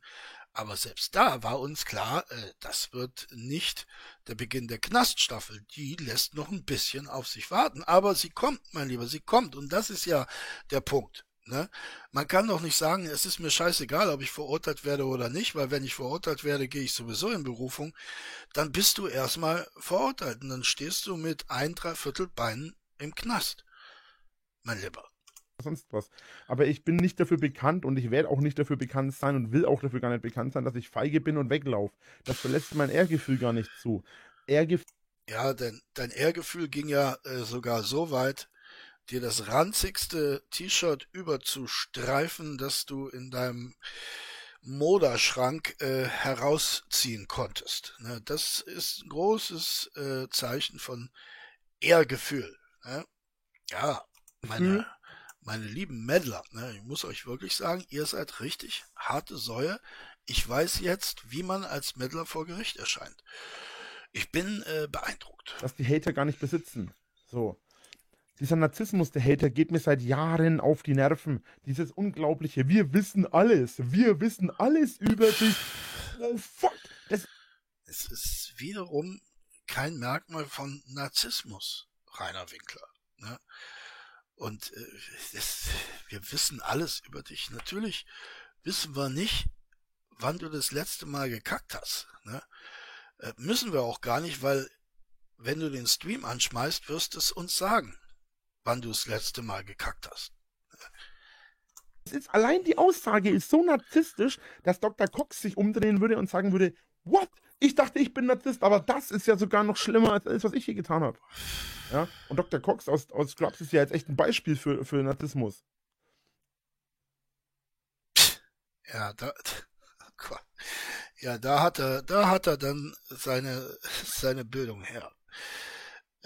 Aber selbst da war uns klar, äh, das wird nicht der Beginn der Knaststaffel. Die lässt noch ein bisschen auf sich warten. Aber sie kommt, mein Lieber, sie kommt. Und das ist ja der Punkt. Ne? Man kann doch nicht sagen, es ist mir scheißegal, ob ich verurteilt werde oder nicht, weil wenn ich verurteilt werde, gehe ich sowieso in Berufung. Dann bist du erstmal verurteilt und dann stehst du mit ein, dreiviertel Beinen im Knast. Mein Lieber. Sonst was. Aber ich bin nicht dafür bekannt und ich werde auch nicht dafür bekannt sein und will auch dafür gar nicht bekannt sein, dass ich feige bin und weglaufe. Das verlässt mein Ehrgefühl gar nicht zu. Ehrgefühl. Ja, denn dein Ehrgefühl ging ja äh, sogar so weit, dir das ranzigste T-Shirt überzustreifen, das du in deinem Moderschrank äh, herausziehen konntest. Ne? Das ist ein großes äh, Zeichen von Ehrgefühl. Ne? Ja, meine, mhm. meine lieben Mädler, ne? ich muss euch wirklich sagen, ihr seid richtig harte Säue. Ich weiß jetzt, wie man als Mädler vor Gericht erscheint. Ich bin äh, beeindruckt. Dass die Hater gar nicht besitzen. So. Dieser Narzissmus der Hater geht mir seit Jahren auf die Nerven. Dieses unglaubliche, wir wissen alles, wir wissen alles über dich. Oh fuck. Das es ist wiederum kein Merkmal von Narzissmus, Rainer Winkler. Ne? Und äh, das, wir wissen alles über dich. Natürlich wissen wir nicht, wann du das letzte Mal gekackt hast. Ne? Äh, müssen wir auch gar nicht, weil wenn du den Stream anschmeißt, wirst du es uns sagen wann du das letzte Mal gekackt hast. Ist, allein die Aussage ist so narzisstisch, dass Dr. Cox sich umdrehen würde und sagen würde, what? Ich dachte, ich bin Narzisst, aber das ist ja sogar noch schlimmer als alles, was ich hier getan habe. Ja? Und Dr. Cox aus, aus Scrubs ist ja jetzt echt ein Beispiel für, für Narzissmus. Ja, da, ja, da hat er, da hat er dann seine, seine Bildung her.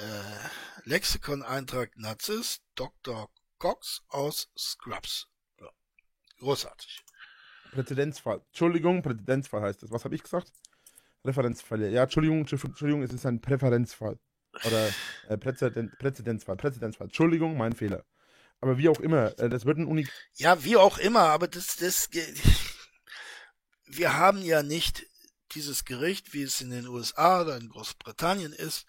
Äh, Lexikon-Eintrag Nazis, Dr. Cox aus Scrubs. Ja. Großartig. Präzedenzfall. Entschuldigung, Präzedenzfall heißt es. Was habe ich gesagt? Referenzfälle. Ja, Entschuldigung, Entschuldigung, es ist ein Präferenzfall. Oder äh, Präzedent, Präzedenzfall, Präzedenzfall. Entschuldigung, mein Fehler. Aber wie auch immer, äh, das wird ein Unik. Ja, wie auch immer, aber das, das, wir haben ja nicht dieses Gericht, wie es in den USA oder in Großbritannien ist,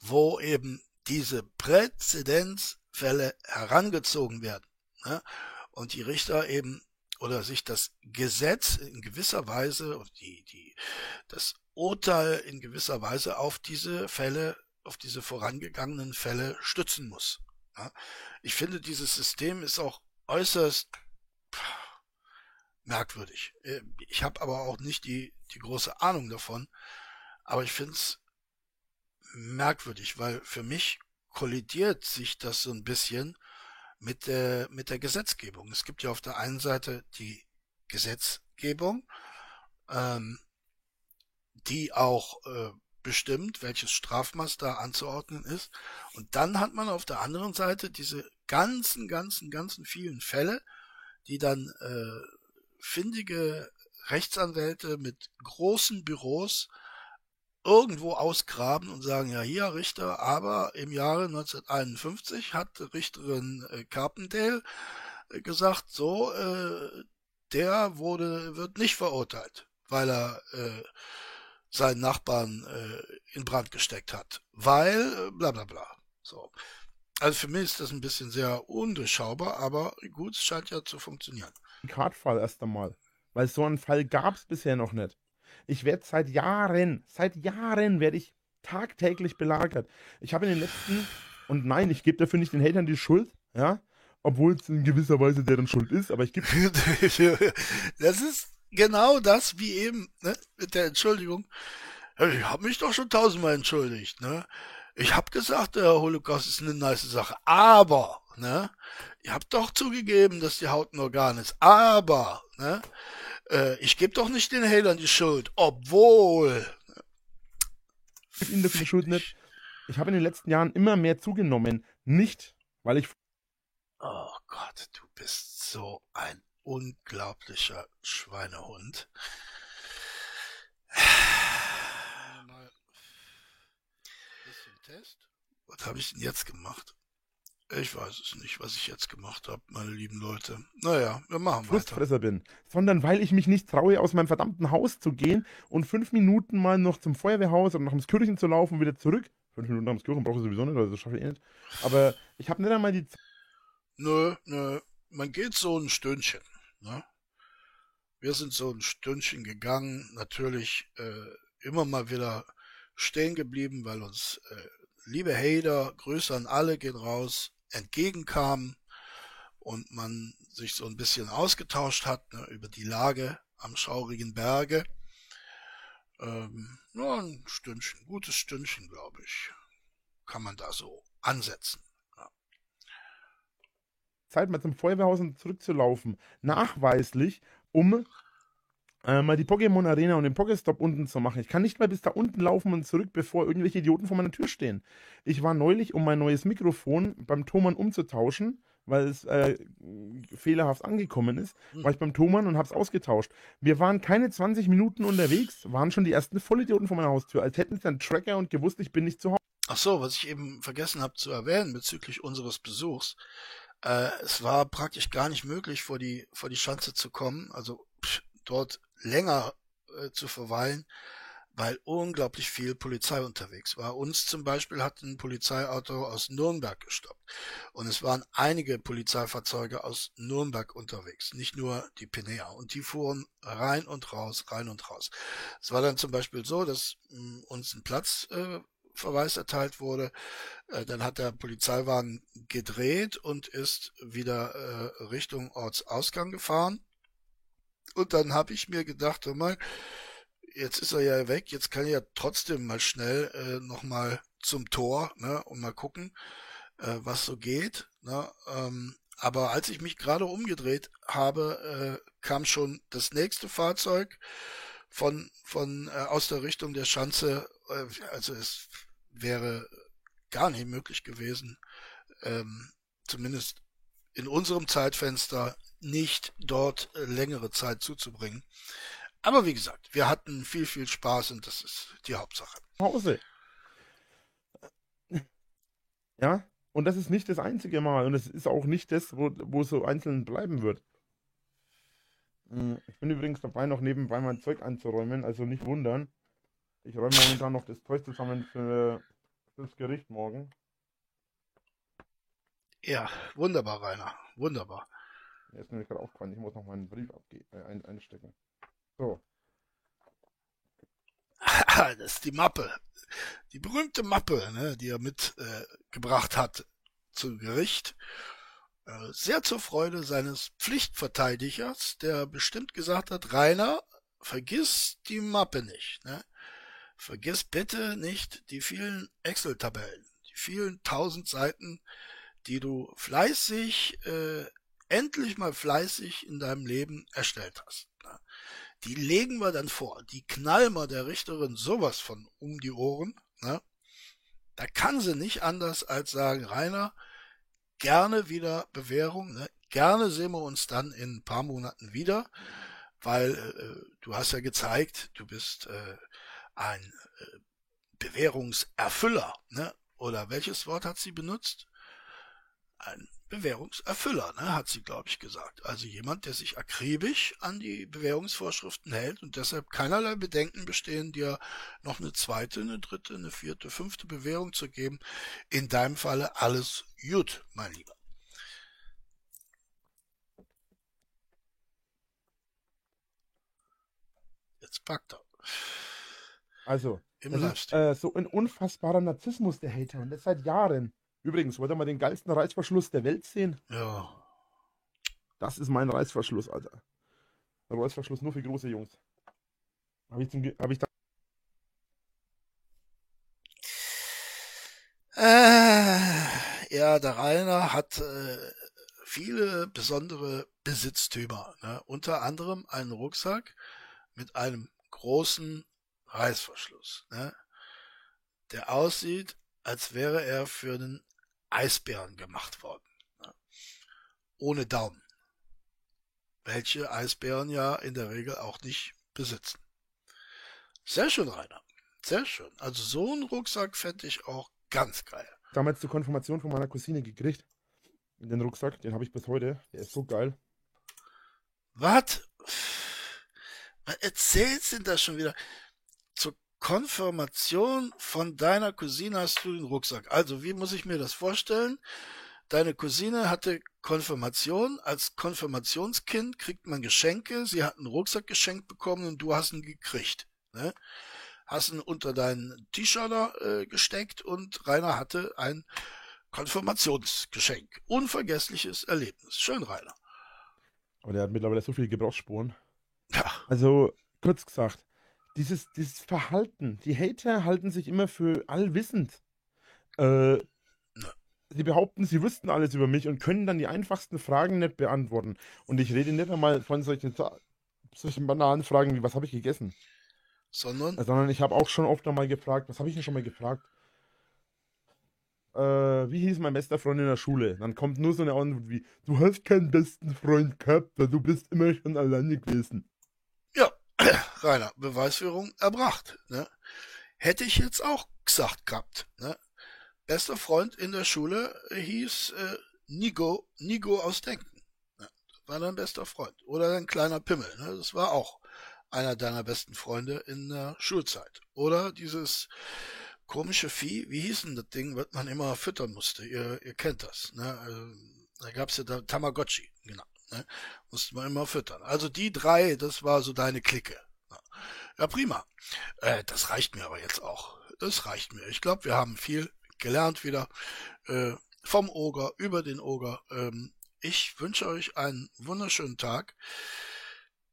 wo eben diese Präzedenzfälle herangezogen werden. Ne? Und die Richter eben oder sich das Gesetz in gewisser Weise, die, die, das Urteil in gewisser Weise auf diese Fälle, auf diese vorangegangenen Fälle stützen muss. Ja? Ich finde, dieses System ist auch äußerst merkwürdig. Äh, ich habe aber auch nicht die, die große Ahnung davon, aber ich finde es merkwürdig, weil für mich kollidiert sich das so ein bisschen mit der, mit der Gesetzgebung. Es gibt ja auf der einen Seite die Gesetzgebung, ähm, die auch äh, bestimmt, welches Strafmaß da anzuordnen ist. Und dann hat man auf der anderen Seite diese ganzen, ganzen, ganzen vielen Fälle, die dann äh, findige Rechtsanwälte mit großen Büros irgendwo ausgraben und sagen, ja, hier Richter, aber im Jahre 1951 hat Richterin äh, Carpendale äh, gesagt, so, äh, der wurde, wird nicht verurteilt, weil er äh, seinen Nachbarn äh, in Brand gesteckt hat, weil äh, bla bla bla. So. Also für mich ist das ein bisschen sehr undurchschaubar, aber gut, es scheint ja zu funktionieren. Kartfall erst einmal, weil so einen Fall gab es bisher noch nicht. Ich werde seit Jahren, seit Jahren werde ich tagtäglich belagert. Ich habe in den letzten, und nein, ich gebe dafür nicht den Hatern die Schuld, ja, obwohl es in gewisser Weise deren Schuld ist, aber ich gebe. das ist genau das, wie eben, ne, mit der Entschuldigung. Ich habe mich doch schon tausendmal entschuldigt, ne? Ich habe gesagt, der Holocaust ist eine nice Sache, aber, ne? Ihr habt doch zugegeben, dass die Haut ein Organ ist, aber, ne? Äh, ich gebe doch nicht den Hatern die Schuld, obwohl. Ich gebe ihnen dafür die Schuld nicht. Ich habe in den letzten Jahren immer mehr zugenommen. Nicht, weil ich. Oh Gott, du bist so ein unglaublicher Schweinehund. Mal bisschen Test. Was habe ich denn jetzt gemacht? Ich weiß es nicht, was ich jetzt gemacht habe, meine lieben Leute. Naja, wir machen weiter. Frustfresser bin, sondern weil ich mich nicht traue, aus meinem verdammten Haus zu gehen und fünf Minuten mal noch zum Feuerwehrhaus oder nach dem Kirchen zu laufen und wieder zurück. Fünf Minuten nach dem Kirchen brauche ich sowieso nicht, also das schaffe ich eh nicht. Aber ich habe nicht einmal die Zeit. Nö, nö, man geht so ein Stündchen. Ne? Wir sind so ein Stündchen gegangen, natürlich äh, immer mal wieder stehen geblieben, weil uns äh, liebe Hater, Grüße an alle, gehen raus, entgegenkamen und man sich so ein bisschen ausgetauscht hat ne, über die Lage am schaurigen Berge. Ähm, nur ein Stündchen, gutes Stündchen, glaube ich, kann man da so ansetzen. Ja. Zeit mal zum Feuerwehrhaus und zurückzulaufen. Nachweislich, um äh, mal die Pokémon Arena und den Pokéstop unten zu machen. Ich kann nicht mal bis da unten laufen und zurück, bevor irgendwelche Idioten vor meiner Tür stehen. Ich war neulich, um mein neues Mikrofon beim Thomann umzutauschen, weil es äh, fehlerhaft angekommen ist, hm. war ich beim Thomann und hab's ausgetauscht. Wir waren keine 20 Minuten unterwegs, waren schon die ersten Vollidioten vor meiner Haustür, als hätten sie einen Tracker und gewusst, ich bin nicht zu Hause. Ach so, was ich eben vergessen habe zu erwähnen bezüglich unseres Besuchs. Äh, es war praktisch gar nicht möglich, vor die, vor die Schanze zu kommen, also dort länger äh, zu verweilen, weil unglaublich viel Polizei unterwegs war. Uns zum Beispiel hat ein Polizeiauto aus Nürnberg gestoppt. Und es waren einige Polizeifahrzeuge aus Nürnberg unterwegs, nicht nur die Pinea. Und die fuhren rein und raus, rein und raus. Es war dann zum Beispiel so, dass mh, hm, uns ein Platzverweis äh, erteilt wurde. Äh, dann hat der Polizeiwagen gedreht und ist wieder äh, Richtung Ortsausgang gefahren. Und dann habe ich mir gedacht, hör mal, jetzt ist er ja weg, jetzt kann ich ja trotzdem mal schnell äh, nochmal zum Tor ne, und mal gucken, äh, was so geht. Ne, ähm, aber als ich mich gerade umgedreht habe, äh, kam schon das nächste Fahrzeug von, von äh, aus der Richtung der Schanze. Äh, also es wäre gar nicht möglich gewesen, ähm, zumindest in unserem Zeitfenster nicht dort äh, längere Zeit zuzubringen. Aber wie gesagt, wir hatten viel, viel Spaß und das ist die Hauptsache. Pause. Ja, und das ist nicht das einzige Mal und es ist auch nicht das, wo, wo so einzeln bleiben wird. Hm, ich bin übrigens dabei, noch nebenbei mein Zeug einzuräumen, also nicht wundern. Ich räume momentan noch das Zeug zusammen für das Gericht morgen. Ja, wunderbar, Rainer. Wunderbar. Er ist mir gerade aufgefallen, ich muss noch meinen Brief äh, ein einstecken. So. das ist die Mappe. Die berühmte Mappe, ne, die er mitgebracht äh, hat zu Gericht. Äh, sehr zur Freude seines Pflichtverteidigers, der bestimmt gesagt hat, Rainer, vergiss die Mappe nicht. Ne? Vergiss bitte nicht die vielen Excel-Tabellen, die vielen tausend Seiten, die du fleißig äh, endlich mal fleißig in deinem Leben erstellt hast. Ne? Die legen wir dann vor, die knallen wir der Richterin sowas von um die Ohren. Ne? Da kann sie nicht anders als sagen, Rainer, gerne wieder Bewährung, ne? gerne sehen wir uns dann in ein paar Monaten wieder, weil äh, du hast ja gezeigt, du bist äh, ein äh, Bewährungserfüller, ne? Oder welches Wort hat sie benutzt? Ein Bewährungserfüller, ne, hat sie, glaube ich, gesagt. Also jemand, der sich akribisch an die Bewährungsvorschriften hält und deshalb keinerlei Bedenken bestehen, dir noch eine zweite, eine dritte, eine vierte, fünfte Bewährung zu geben. In deinem Falle alles gut, mein Lieber. Jetzt packt er. Also, Im das ist äh, so ein unfassbarer Narzissmus der Hater und das seit Jahren. Übrigens, wollt ihr mal den geilsten Reißverschluss der Welt sehen? Ja. Das ist mein Reißverschluss, Alter. Der Reißverschluss nur für große Jungs. Habe ich, zum, hab ich da. Äh, ja, der Rainer hat äh, viele besondere Besitztümer. Ne? Unter anderem einen Rucksack mit einem großen Reißverschluss, ne? der aussieht, als wäre er für einen Eisbären gemacht worden. Ohne Daumen. Welche Eisbären ja in der Regel auch nicht besitzen. Sehr schön, Rainer. Sehr schön. Also so einen Rucksack fände ich auch ganz geil. Damals zur Konfirmation von meiner Cousine gekriegt. Den Rucksack, den habe ich bis heute. Der ist so geil. Was? Was erzählst denn das schon wieder? Konfirmation von deiner Cousine hast du den Rucksack. Also, wie muss ich mir das vorstellen? Deine Cousine hatte Konfirmation. Als Konfirmationskind kriegt man Geschenke. Sie hat einen Rucksack geschenkt bekommen und du hast ihn gekriegt. Ne? Hast ihn unter deinen T-Shirt äh, gesteckt und Rainer hatte ein Konfirmationsgeschenk. Unvergessliches Erlebnis. Schön, Rainer. Aber der hat mittlerweile so viele Gebrauchsspuren. Ja. Also, kurz gesagt, dieses, dieses Verhalten, die Hater halten sich immer für allwissend. Äh, sie behaupten, sie wüssten alles über mich und können dann die einfachsten Fragen nicht beantworten. Und ich rede nicht einmal von solchen, solchen banalen Fragen wie, was habe ich gegessen? Sondern? Sondern ich habe auch schon oft einmal gefragt, was habe ich denn schon mal gefragt? Äh, wie hieß mein bester Freund in der Schule? Dann kommt nur so eine Antwort wie, du hast keinen besten Freund gehabt, weil du bist immer schon alleine gewesen. Rainer, Beweisführung erbracht. Ne? Hätte ich jetzt auch gesagt gehabt. Ne? Bester Freund in der Schule hieß äh, Nigo, Nigo aus Denken. Ne? War dein bester Freund. Oder dein kleiner Pimmel. Ne? Das war auch einer deiner besten Freunde in der Schulzeit. Oder dieses komische Vieh, wie hieß denn das Ding, was man immer füttern musste? Ihr, ihr kennt das. Ne? Also, da gab's ja da Tamagotchi, genau. Ne? Musste man immer füttern. Also die drei, das war so deine Clique. Ja, prima. Äh, das reicht mir aber jetzt auch. Das reicht mir. Ich glaube, wir haben viel gelernt wieder. Äh, vom Oger, über den Oger. Ähm, ich wünsche euch einen wunderschönen Tag.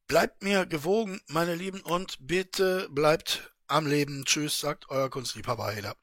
Bleibt mir gewogen, meine Lieben, und bitte bleibt am Leben. Tschüss, sagt euer Kunstliebhaber Heder.